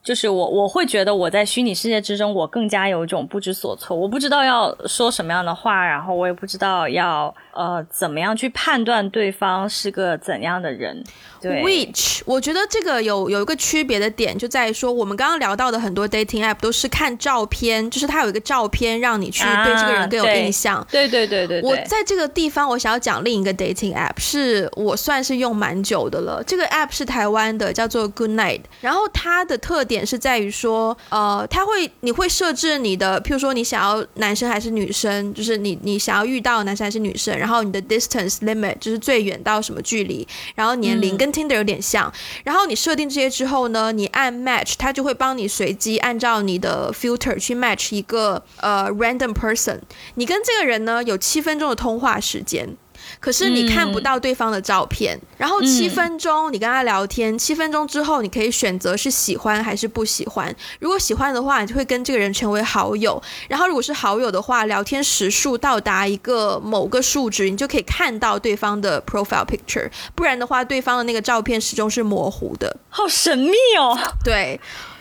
就是我，我会觉得我在虚拟世界之中，我更加有一种不知所措。我不知道要说什么样的话，然后我也不知道要呃怎么样去判断对方是个怎样的人。对，which 我觉得这个有有一个区别的点，就在于说我们刚刚聊到的很多 dating app 都是看照片，就是它有一个照片让你去对这个人更有印象。对对对对。我在这个地方，我想要讲另一个 dating app，是我算是用蛮久的了。这个 app 是台湾的，叫做 Good Night，然后它的特点。是在于说，呃，他会，你会设置你的，譬如说你想要男生还是女生，就是你你想要遇到男生还是女生，然后你的 distance limit 就是最远到什么距离，然后年龄跟 Tinder 有点像，然后你设定这些之后呢，你按 match，它就会帮你随机按照你的 filter 去 match 一个呃 random person，你跟这个人呢有七分钟的通话时间。可是你看不到对方的照片，然后七分钟你跟他聊天，七分钟之后你可以选择是喜欢还是不喜欢。如果喜欢的话，你就会跟这个人成为好友。然后如果是好友的话，聊天时数到达一个某个数值，你就可以看到对方的 profile picture。不然的话，对方的那个照片始终是模糊的。好神秘哦。对。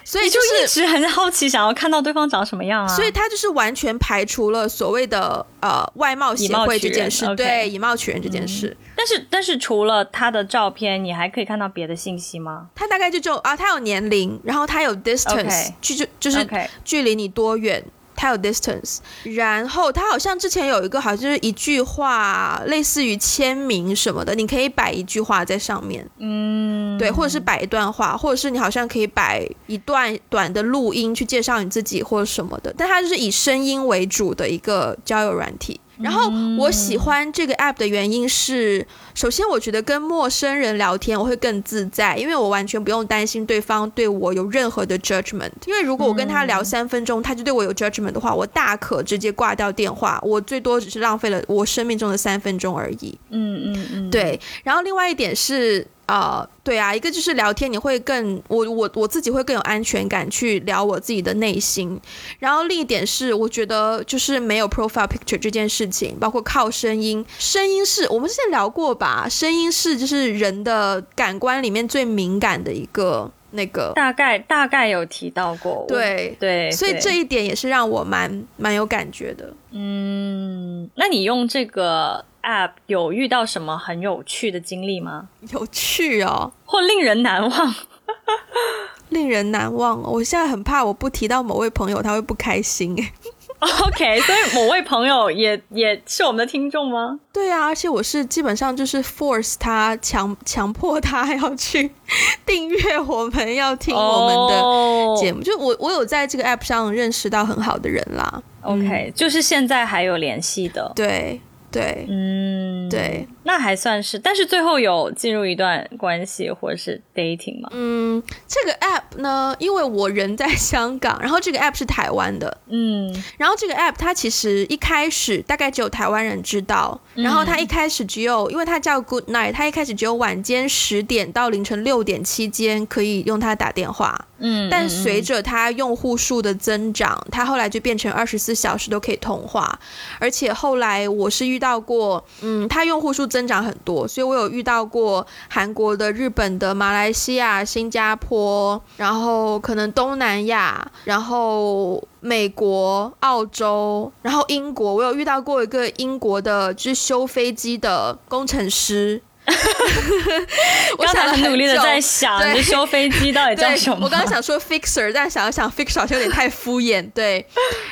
所以就一直很好奇，想要看到对方长什么样啊！所以他就是完全排除了所谓的呃外貌协会这件事，对以貌取人这件事。但是但是除了他的照片，你还可以看到别的信息吗？他大概就就啊，他有年龄，然后他有 distance，距就就是距离你多远。它有 distance，然后它好像之前有一个，好像就是一句话，类似于签名什么的，你可以摆一句话在上面，嗯，对，或者是摆一段话，或者是你好像可以摆一段短的录音去介绍你自己或者什么的，但它就是以声音为主的一个交友软体。然后我喜欢这个 app 的原因是，首先我觉得跟陌生人聊天我会更自在，因为我完全不用担心对方对我有任何的 judgment。因为如果我跟他聊三分钟，他就对我有 judgment 的话，我大可直接挂掉电话，我最多只是浪费了我生命中的三分钟而已。嗯嗯嗯，对。然后另外一点是。啊，对啊，一个就是聊天，你会更我我我自己会更有安全感去聊我自己的内心。然后另一点是，我觉得就是没有 profile picture 这件事情，包括靠声音，声音是我们之前聊过吧？声音是就是人的感官里面最敏感的一个那个，大概大概有提到过，对对，所以这一点也是让我蛮蛮有感觉的。嗯，那你用这个？App 有遇到什么很有趣的经历吗？有趣哦，或令人难忘？令人难忘，我现在很怕我不提到某位朋友他会不开心。OK，所以某位朋友也也是我们的听众吗？对啊，而且我是基本上就是 force 他强强迫他 要去订阅我们要听我们的节目，就我我有在这个 App 上认识到很好的人啦。OK，就是现在还有联系的，对。对，嗯，对，那还算是，但是最后有进入一段关系或者是 dating 吗？嗯，这个 app 呢，因为我人在香港，然后这个 app 是台湾的，嗯，然后这个 app 它其实一开始大概只有台湾人知道，然后它一开始只有，因为它叫 Good Night，它一开始只有晚间十点到凌晨六点期间可以用它打电话。嗯，但随着它用户数的增长，它后来就变成二十四小时都可以通话，而且后来我是遇到过，嗯，它用户数增增长很多，所以我有遇到过韩国的、日本的、马来西亚、新加坡，然后可能东南亚，然后美国、澳洲，然后英国，我有遇到过一个英国的，就是修飞机的工程师。我刚才想很努力的在想，对就修飞机到底叫对什么？我刚刚想说 fixer，但想了想 fixer 好像有点太敷衍。对，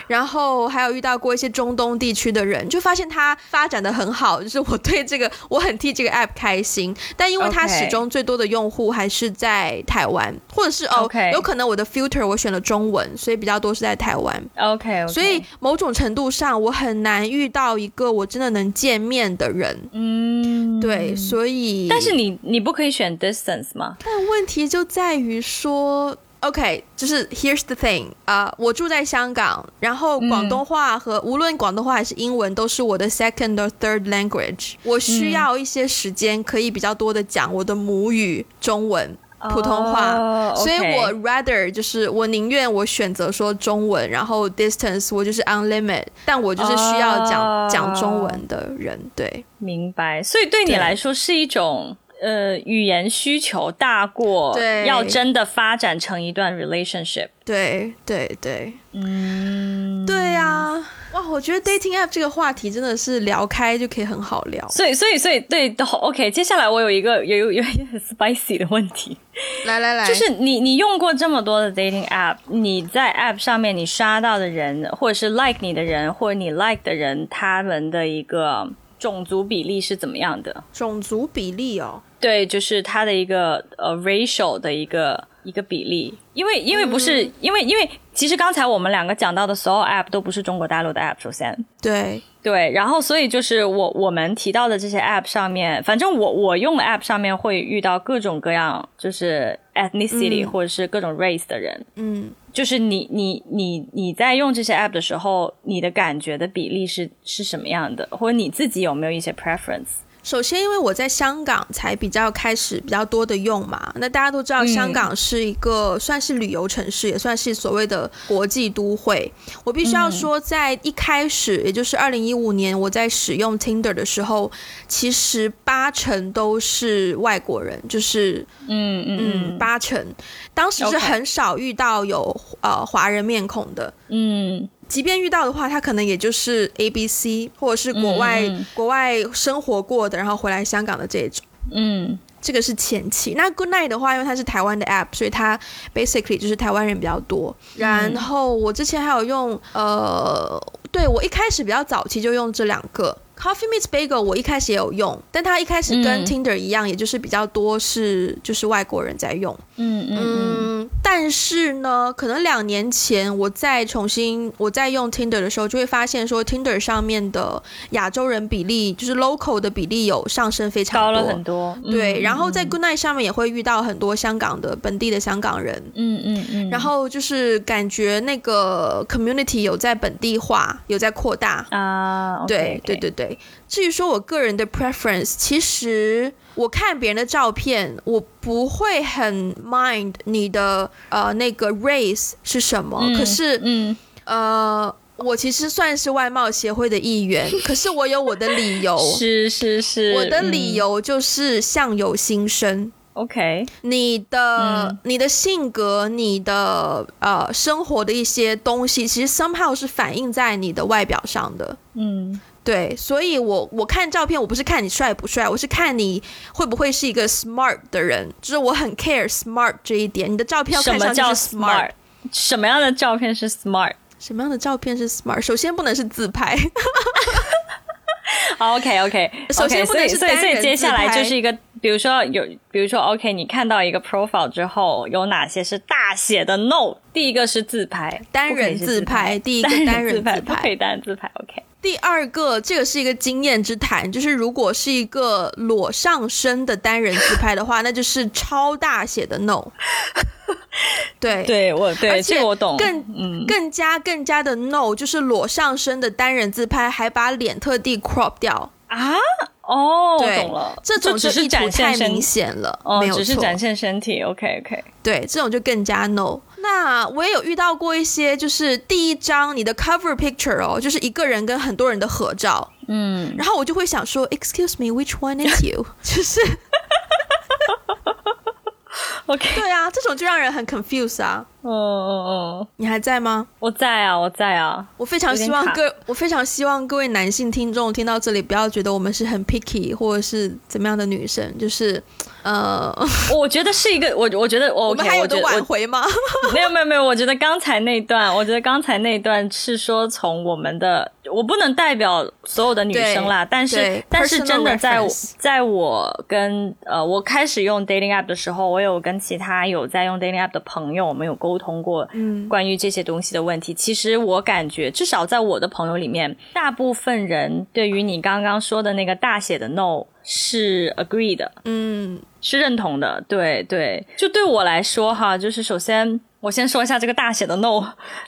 然后还有遇到过一些中东地区的人，就发现他发展的很好，就是我对这个我很替这个 app 开心。但因为它始终最多的用户还是在台湾，或者是哦 OK 有可能我的 filter 我选了中文，所以比较多是在台湾。OK，, 所以某种程度上，我很难遇到一个我真的能见面的人。嗯，对，所以但是你你不可以选 distance 吗？但问题就在于说，OK，就是 Here's the thing，啊、我住在香港，然后广东话和、无论广东话还是英文都是我的 second or third language，我需要一些时间可以比较多的讲我的母语中文。普通话。哦所以我 rather 就是我宁愿我选择说中文，然后 distance 我就是 unlimit，但我就是需要讲、哦讲中文的人，对。明白，所以对你来说是一种呃语言需求大过对要真的发展成一段 relationship。对对对，嗯，对啊，哇，我觉得 dating app 这个话题真的是聊开就可以很好聊。所以所以所以对好，OK，接下来我有一个有有有一个很 spicy 的问题，来来来，就是你你用过这么多的 dating app，你在 app 上面你刷到的人，或者是 like 你的人，或者你 like 的人，他们的一个种族比例是怎么样的？种族比例哦，对，就是它的一个呃 racial 的一个一个比例，因为因为不是、因为因为其实刚才我们两个讲到的所有 app 都不是中国大陆的 app，首先。对，对，然后所以就是我我们提到的这些 app 上面，反正我我用的 app 上面会遇到各种各样就是 ethnicity、或者是各种 race 的人，嗯，就是你你你你在用这些 app 的时候，你的感觉的比例是是什么样的，或者你自己有没有一些 preference？首先，因为我在香港才比较开始比较多的用嘛，那大家都知道香港是一个算是旅游城市，也算是所谓的国际都会。我必须要说，在一开始，也就是二零一五年，我在使用 Tinder 的时候，其实八成都是外国人，就是嗯嗯嗯。八成，当时是很少遇到有呃华人面孔的。嗯即便遇到的话，他可能也就是 A B C 或者是国外、国外生活过的，然后回来香港的这种。嗯这个是前期。那 Good Night 的话，因为它是台湾的 app，所以它 basically 就是台湾人比较多。然后我之前还有用，呃，对我一开始比较早期就用这两个。Coffee Meets Bagel 我一开始也有用，但它一开始跟嗯 Tinder 一样，也就是比较多是就是外国人在用。嗯嗯嗯嗯，但是呢，可能两年前我再重新我在用 Tinder 的时候，就会发现说 Tinder 上面的亚洲人比例，就是 local 的比例有上升非常多，高了很多。对，嗯然后在 Good Night 上面也会遇到很多香港的本地的香港人，嗯嗯嗯，然后就是感觉那个 community 有在本地化，有在扩大。啊，对对对对。至于说我个人的 preference，其实我看别人的照片，我不会很 mind 你的呃那个 race 是什么，嗯可是嗯呃。我其实算是外貌协会的一员，可是我有我的理由。是是是，我的理嗯由就是相由心生。OK，你的、嗯你的性格、你的呃生活的一些东西，其实 somehow 是反映在你的外表上的。嗯对，所以我我看照片，我不是看你帅不帅，我是看你会不会是一个 smart 的人，就是我很 care smart 这一点。你的照片要看上去什么叫 smart，什么样的照片是 smart？什么样的照片是 smart？首先不能是自拍，OK OK，首先不能是单人所以接下来就是一个，比如说有，比如说 OK，你看到一个 profile 之后，有哪些是大写的 No？第一个是自拍，单人自是拍拍，，第一个单单人自拍自拍不可以单人自拍。OK，第二个，这个是一个经验之谈，就是如果是一个裸上身的单人自拍的话，那就是超大写的 no。对对我对而且这个我懂，更嗯更加更加的 no，就是裸上身的单人自拍，还把脸特地 crop 掉，啊哦，我对懂了，这种就只是展现身太明显了，哦没，有错。只是展现身体。OK OK，对，这种就更加 no。那我也有遇到过一些，就是第一张你的 cover picture 哦，就是一个人跟很多人的合照，嗯，然后我就会想说，Excuse me，which one is you？就是，OK 对啊，这种就让人很 confuse 啊。嗯嗯嗯，你还在吗？我在啊，我在啊。我非常希望各，我非常希望各位男性听众听到这里，不要觉得我们是很 picky 或者是怎么样的女生，就是。呃，我觉得是一个，我我觉得我们还有的挽回吗？没有没有没有，我觉得刚才那段，我觉得刚才那段是说从我们的，我不能代表所有的女生啦，但是但是真的在在我跟呃我开始用 dating app 的时候，我有跟其他有在用 dating app 的朋友，我们有沟通过，嗯，关于这些东西的问题。其实我感觉，至少在我的朋友里面，大部分人对于你刚刚说的那个大写的 no。是 agree 的，嗯，是认同的，对对，就对我来说哈，就是首先我先说一下这个大写的 no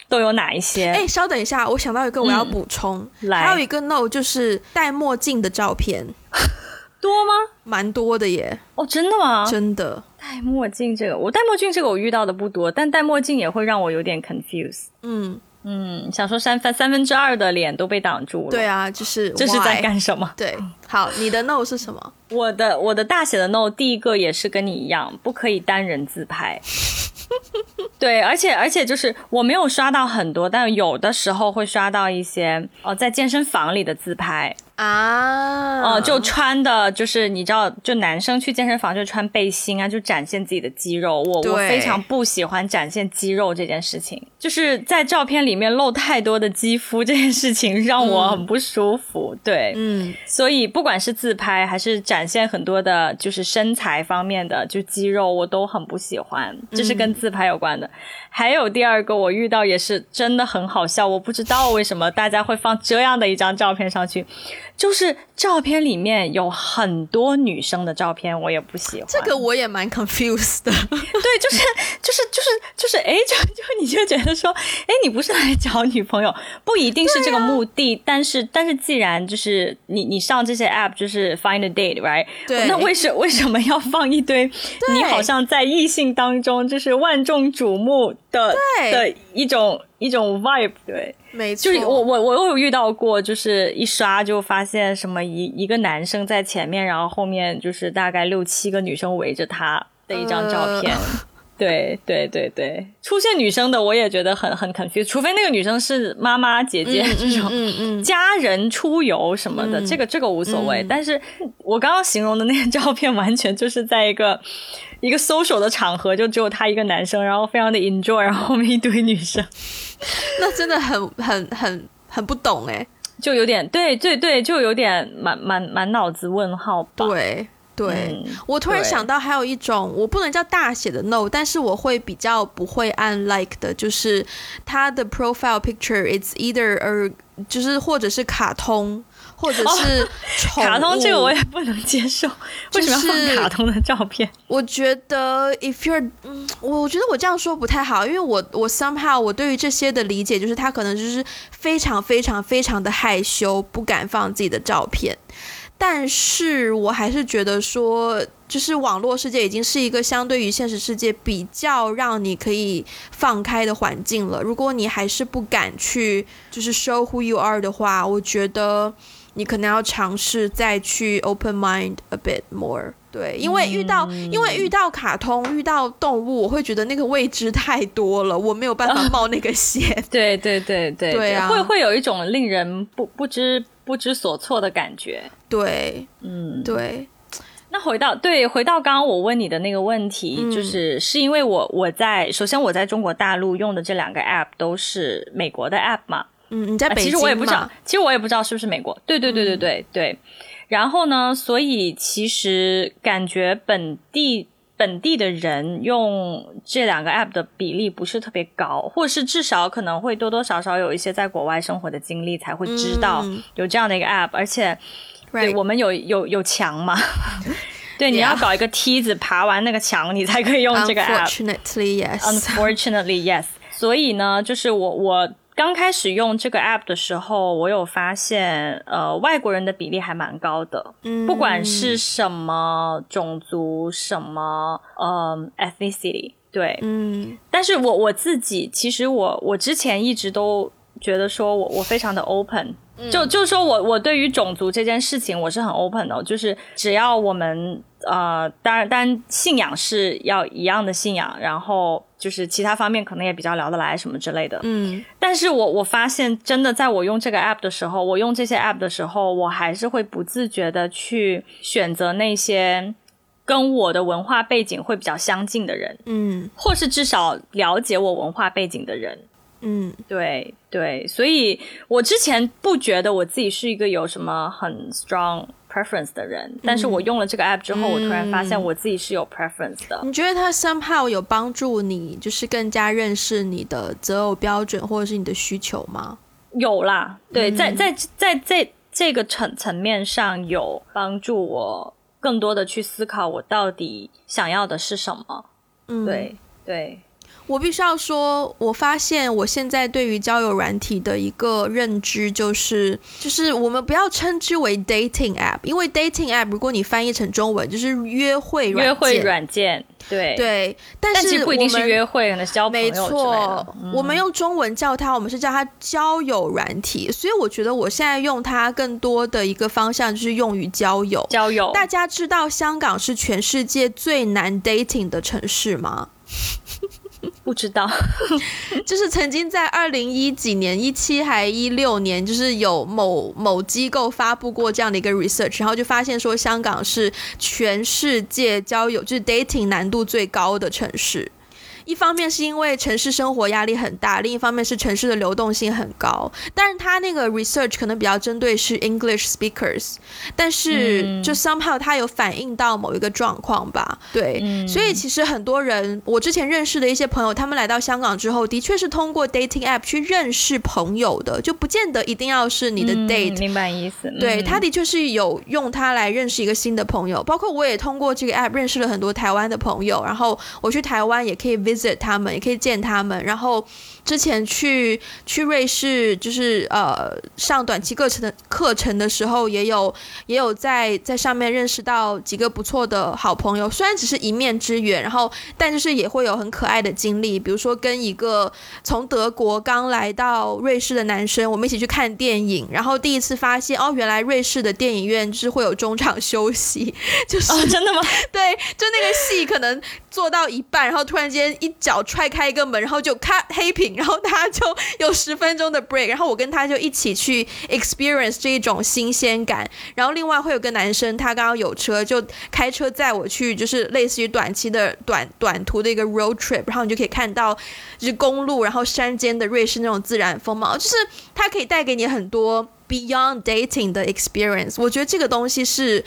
都有哪一些。哎，稍等一下，我想到一个我要补充，来，还有一个 no 就是戴墨镜的照片，多吗？蛮多的耶。哦，真的吗？真的。戴墨镜这个，我戴墨镜这个我遇到的不多，但戴墨镜也会让我有点 confuse。嗯。嗯，想说三分三分之二的脸都被挡住了。对啊，就是这是在干什么？对，好，你的 no 是什么？我的我的大写的 no，第一个也是跟你一样，不可以单人自拍。对，而且而且就是我没有刷到很多，但有的时候会刷到一些哦，在健身房里的自拍。啊，哦，就穿的，就是你知道，就男生去健身房就穿背心啊，就展现自己的肌肉。我我非常不喜欢展现肌肉这件事情，就是在照片里面露太多的肌肤这件事情让我很不舒服。对，嗯，所以不管是自拍还是展现很多的，就是身材方面的就肌肉，我都很不喜欢。这是跟自拍有关的。还有第二个，我遇到也是真的很好笑，我不知道为什么大家会放这样的一张照片上去。就是照片里面有很多女生的照片，我也不喜欢。这个我也蛮 confused 的。对，就是就是就是就是，哎，就就你就觉得说，哎，你不是来找女朋友，不一定是这个目的。但是但是，既然就是你你上这些 app 就是 find a date，right？对。那为什为什么要放一堆你好像在异性当中就是万众瞩目的的一种一种 vibe？对。没错，就是我我我有遇到过，就是一刷就发现什么一一个男生在前面，然后后面就是大概六七个女生围着他的一张照片。对对对对，出现女生的我也觉得很很 confused，除非那个女生是妈妈姐姐这种，嗯嗯，家人出游什么的，这个这个无所谓。但是我刚刚形容的那个照片，完全就是在一个一个 social 的场合，就只有他一个男生，然后非常的 enjoy，然后后面一堆女生。那真的很很很很不懂哎，就有点对对对，就有点满满满脑子问号吧。对对，我突然想到还有一种，我不能叫大写的 no，但是我会比较不会按 like 的，就是他的 profile picture it's either a 就是或者是卡通。或者是卡通，这个我也不能接受。为什么要放卡通的照片？我觉得，if you're，嗯，我觉得我这样说不太好，因为我我 somehow 我对于这些的理解就是他可能就是非常非常非常的害羞，不敢放自己的照片。但是我还是觉得说，就是网络世界已经是一个相对于现实世界比较让你可以放开的环境了。如果你还是不敢去就是 show who you are 的话，我觉得。你可能要尝试再去 open mind a bit more，对，因为遇到因为遇到卡通遇到动物，我会觉得那个未知太多了，我没有办法冒那个险。对对对对，对啊，会会有一种令人不不知不知所措的感觉。对，嗯，对。那回到对回到刚刚我问你的那个问题，就是是因为我我在首先我在中国大陆用的这两个 app 都是美国的 app 嘛。嗯，你在北京其实我也不知道，其实我也不知道是不是美国。对对对对对对。然后呢，所以其实感觉本地本地的人用这两个 app 的比例不是特别高，或者是至少可能会多多少少有一些在国外生活的经历才会知道有这样的一个 app。而且，对我们有有有墙嘛？对，你要搞一个梯子爬完那个墙，你才可以用这个 app。Unfortunately, yes. Unfortunately, yes. 所以呢，就是我我。刚开始用这个 app 的时候，我有发现，呃，外国人的比例还蛮高的。嗯，不管是什么种族，什么呃 ethnicity，对，嗯。但是我我自己，其实我我之前一直都觉得说我我非常的 open，就就是说我我对于种族这件事情我是很 open 的，就是只要我们呃，当然当然信仰是要一样的信仰，然后。就是其他方面可能也比较聊得来什么之类的。嗯，但是我我发现真的在我用这个 app 的时候，我用这些 app 的时候，我还是会不自觉的去选择那些跟我的文化背景会比较相近的人，嗯，或是至少了解我文化背景的人。嗯，对对，所以我之前不觉得我自己是一个有什么很 strong preference 的人，但是我用了这个 app 之后，我突然发现我自己是有 preference 的。你觉得它 somehow 有帮助你，就是更加认识你的择偶标准或者是你的需求吗？有啦，对，在在在在这个层层面上有帮助我更多的去思考我到底想要的是什么。嗯，对对。我必须要说，我发现我现在对于交友软体的一个认知就是，就是我们不要称之为 dating app，因为 dating app 如果你翻译成中文就是约会约会软件，对对，但是不一定是约会，可能交朋友没错，我们用中文叫它，我们是叫它交友软体，所以我觉得我现在用它更多的一个方向就是用于交友。交友，大家知道香港是全世界最难 dating 的城市吗？不知道，就是曾经在二零一几年、一七还一六年，就是有某某机构发布过这样的一个 research，然后就发现说香港是全世界交友就是 dating 难度最高的城市。一方面是因为城市生活压力很大，另一方面是城市的流动性很高。但是他那个 research 可能比较针对是 English speakers，但是就 somehow 他有反映到某一个状况吧。对，所以其实很多人，我之前认识的一些朋友，他们来到香港之后，的确是通过 dating app 去认识朋友的，就不见得一定要是你的 date。明白意思。对，他的确是有用它来认识一个新的朋友，包括我也通过这个 app 认识了很多台湾的朋友，然后我去台湾也可以 visit。他们也可以见他们，然后之前去去瑞士，就是呃上短期课程的课程的时候，也有也有在在上面认识到几个不错的好朋友，虽然只是一面之缘，然后但就是也会有很可爱的经历，比如说跟一个从德国刚来到瑞士的男生，我们一起去看电影，然后第一次发现哦，原来瑞士的电影院就是会有中场休息，就是真的吗？对，就那个戏可能做到一半，然后突然间一。脚踹开一个门，然后就咔黑屏，然后他就有十分钟的 break，然后我跟他就一起去 experience 这一种新鲜感。然后另外会有个男生，他刚刚有车，就开车载我去，就是类似于短期的短短途的一个 road trip，然后你就可以看到就是公路，然后山间的瑞士那种自然风貌，就是它可以带给你很多 beyond dating 的 experience。我觉得这个东西是。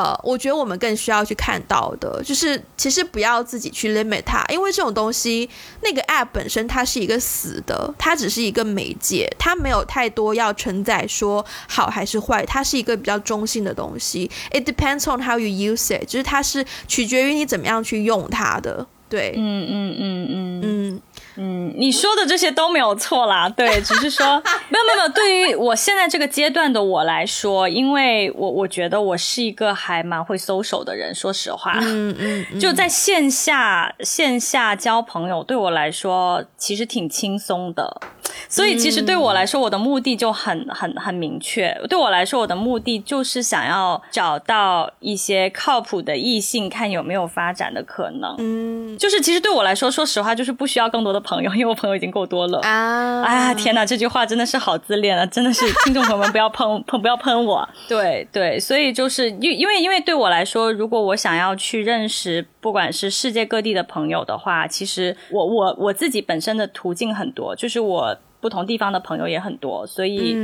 呃，我觉得我们更需要去看到的，就是其实不要自己去 limit 它，因为这种东西，那个 app 本身它是一个死的，它只是一个媒介，它没有太多要承载说好还是坏，它是一个比较中性的东西。It depends on how you use it，就是它是取决于你怎么样去用它的。对，嗯嗯嗯嗯嗯。嗯，你说的这些都没有错啦，对，只是说没有没有没有。对于我现在这个阶段的我来说，因为我我觉得我是一个还蛮会搜手的人，说实话，嗯嗯，就在线下线下交朋友对我来说其实挺轻松的，所以其实对我来说我的目的就很很很明确。对我来说我的目的就是想要找到一些靠谱的异性，看有没有发展的可能。嗯，就是其实对我来说，说实话就是不需要更多的。朋友，因为我朋友已经够多了啊！哎呀，天哪，这句话真的是好自恋啊！真的是，听众朋友们不要喷喷，不要喷我。对对，所以就是因因为因为对我来说，如果我想要去认识不管是世界各地的朋友的话，其实我我我自己本身的途径很多，就是我。不同地方的朋友也很多，所以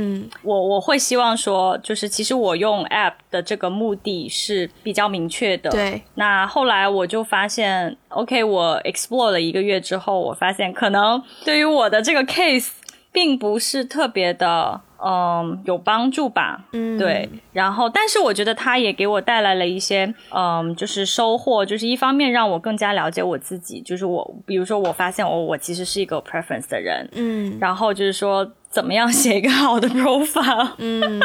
我我会希望说，就是其实我用 App 的这个目的是比较明确的。对。那后来我就发现，OK，我 explore 了一个月之后，我发现可能对于我的这个 case 并不是特别的。嗯，有帮助吧？嗯，对。然后，但是我觉得它也给我带来了一些，嗯，就是收获。就是一方面让我更加了解我自己，就是我，比如说我发现我我其实是一个 preference 的人，嗯。然后就是说，怎么样写一个好的 profile？嗯，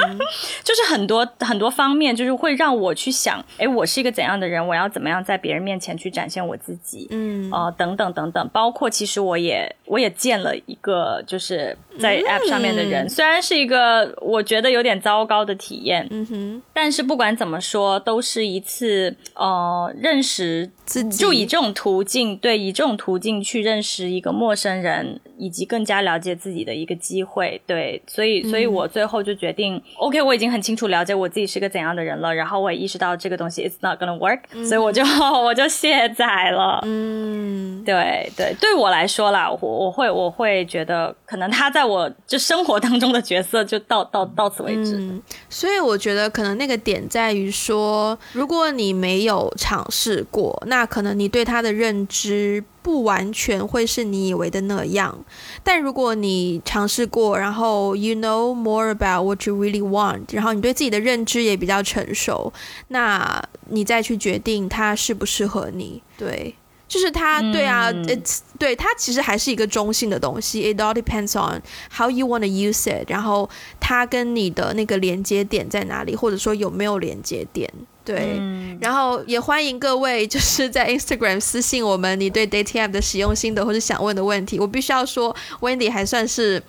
就是很多很多方面，就是会让我去想，哎，我是一个怎样的人？我要怎么样在别人面前去展现我自己？嗯，呃，等等等等，包括其实我也我也见了一个就是在 app 上面的人，虽然是一个我觉得有点糟糕的体验，嗯哼，但是不管怎么说，都是一次呃认识自己，就以这种途径，对，以这种途径去认识一个陌生人，以及更加了解自己的一个机会。会对，所以，所以我最后就决定，OK，我已经很清楚了解我自己是个怎样的人了，然后我也意识到这个东西 is not gonna work，所以我就 我就卸载了。嗯，对对，对我来说啦，我我会我会觉得，可能他在我就生活当中的角色就到到到此为止。所以我觉得可能那个点在于说，如果你没有尝试过，那可能你对他的认知。不完全会是你以为的那样，但如果你尝试过，然后 you know more about what you really want，然后你对自己的认知也比较成熟，那你再去决定它适不适合你。对，就是它，对啊，it's 对它其实还是一个中性的东西。It all depends on how you want to use it，然后它跟你的那个连接点在哪里，或者说有没有连接点。对，然后也欢迎各位就是在 Instagram 私信我们你对 Dating App 的使用心得或者想问的问题。我必须要说，Wendy 还算是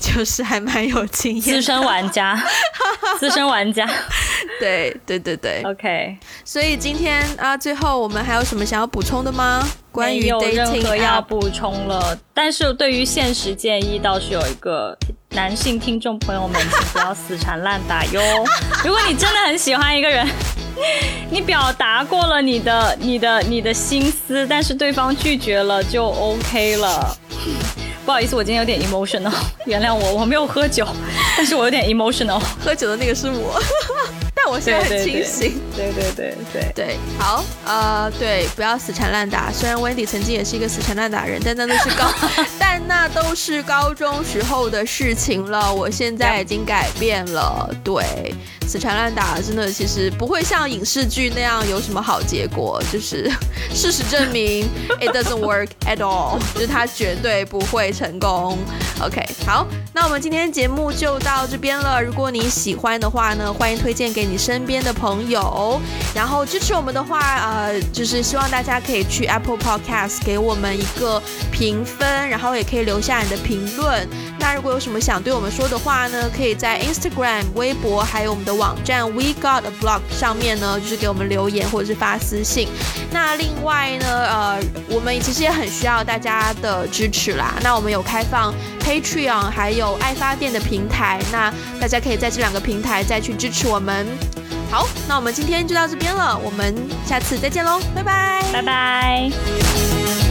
就是还蛮有经验，资深玩家，资深玩家。对对对对，OK。所以今天啊，最后我们还有什么想要补充的吗？关于 Dating 何要补充了。但是对于现实建议，倒是有一个。男性听众朋友们，请不要死缠烂打哟！如果你真的很喜欢一个人，你表达过了你的、你的、你的心思，但是对方拒绝了，就 OK 了。不好意思，我今天有点 emotional，原谅我，我没有喝酒，但是我有点 emotional。喝酒的那个是我。我现在很清醒，对对对对对，好，呃，对，不要死缠烂打。虽然 Wendy 曾经也是一个死缠烂打人，但那都是高，但那都是高中时候的事情了。我现在已经改变了，对。死缠烂打真的其实不会像影视剧那样有什么好结果，就是事实证明 it doesn't work at all，就是它绝对不会成功。OK，好，那我们今天节目就到这边了。如果你喜欢的话呢，欢迎推荐给身边的朋友。然后支持我们的话，呃，就是希望大家可以去 Apple Podcast 给我们一个评分，然后也可以留下你的评论。那如果有什么想对我们说的话呢，可以在 Instagram、微博还有我们的。网站 We Got a Blog 上面呢，就是给我们留言或者是发私信。那另外呢，呃，我们其实也很需要大家的支持啦。那我们有开放 Patreon 还有爱发电的平台，那大家可以在这两个平台再去支持我们。好，那我们今天就到这边了，我们下次再见喽，拜拜，拜拜。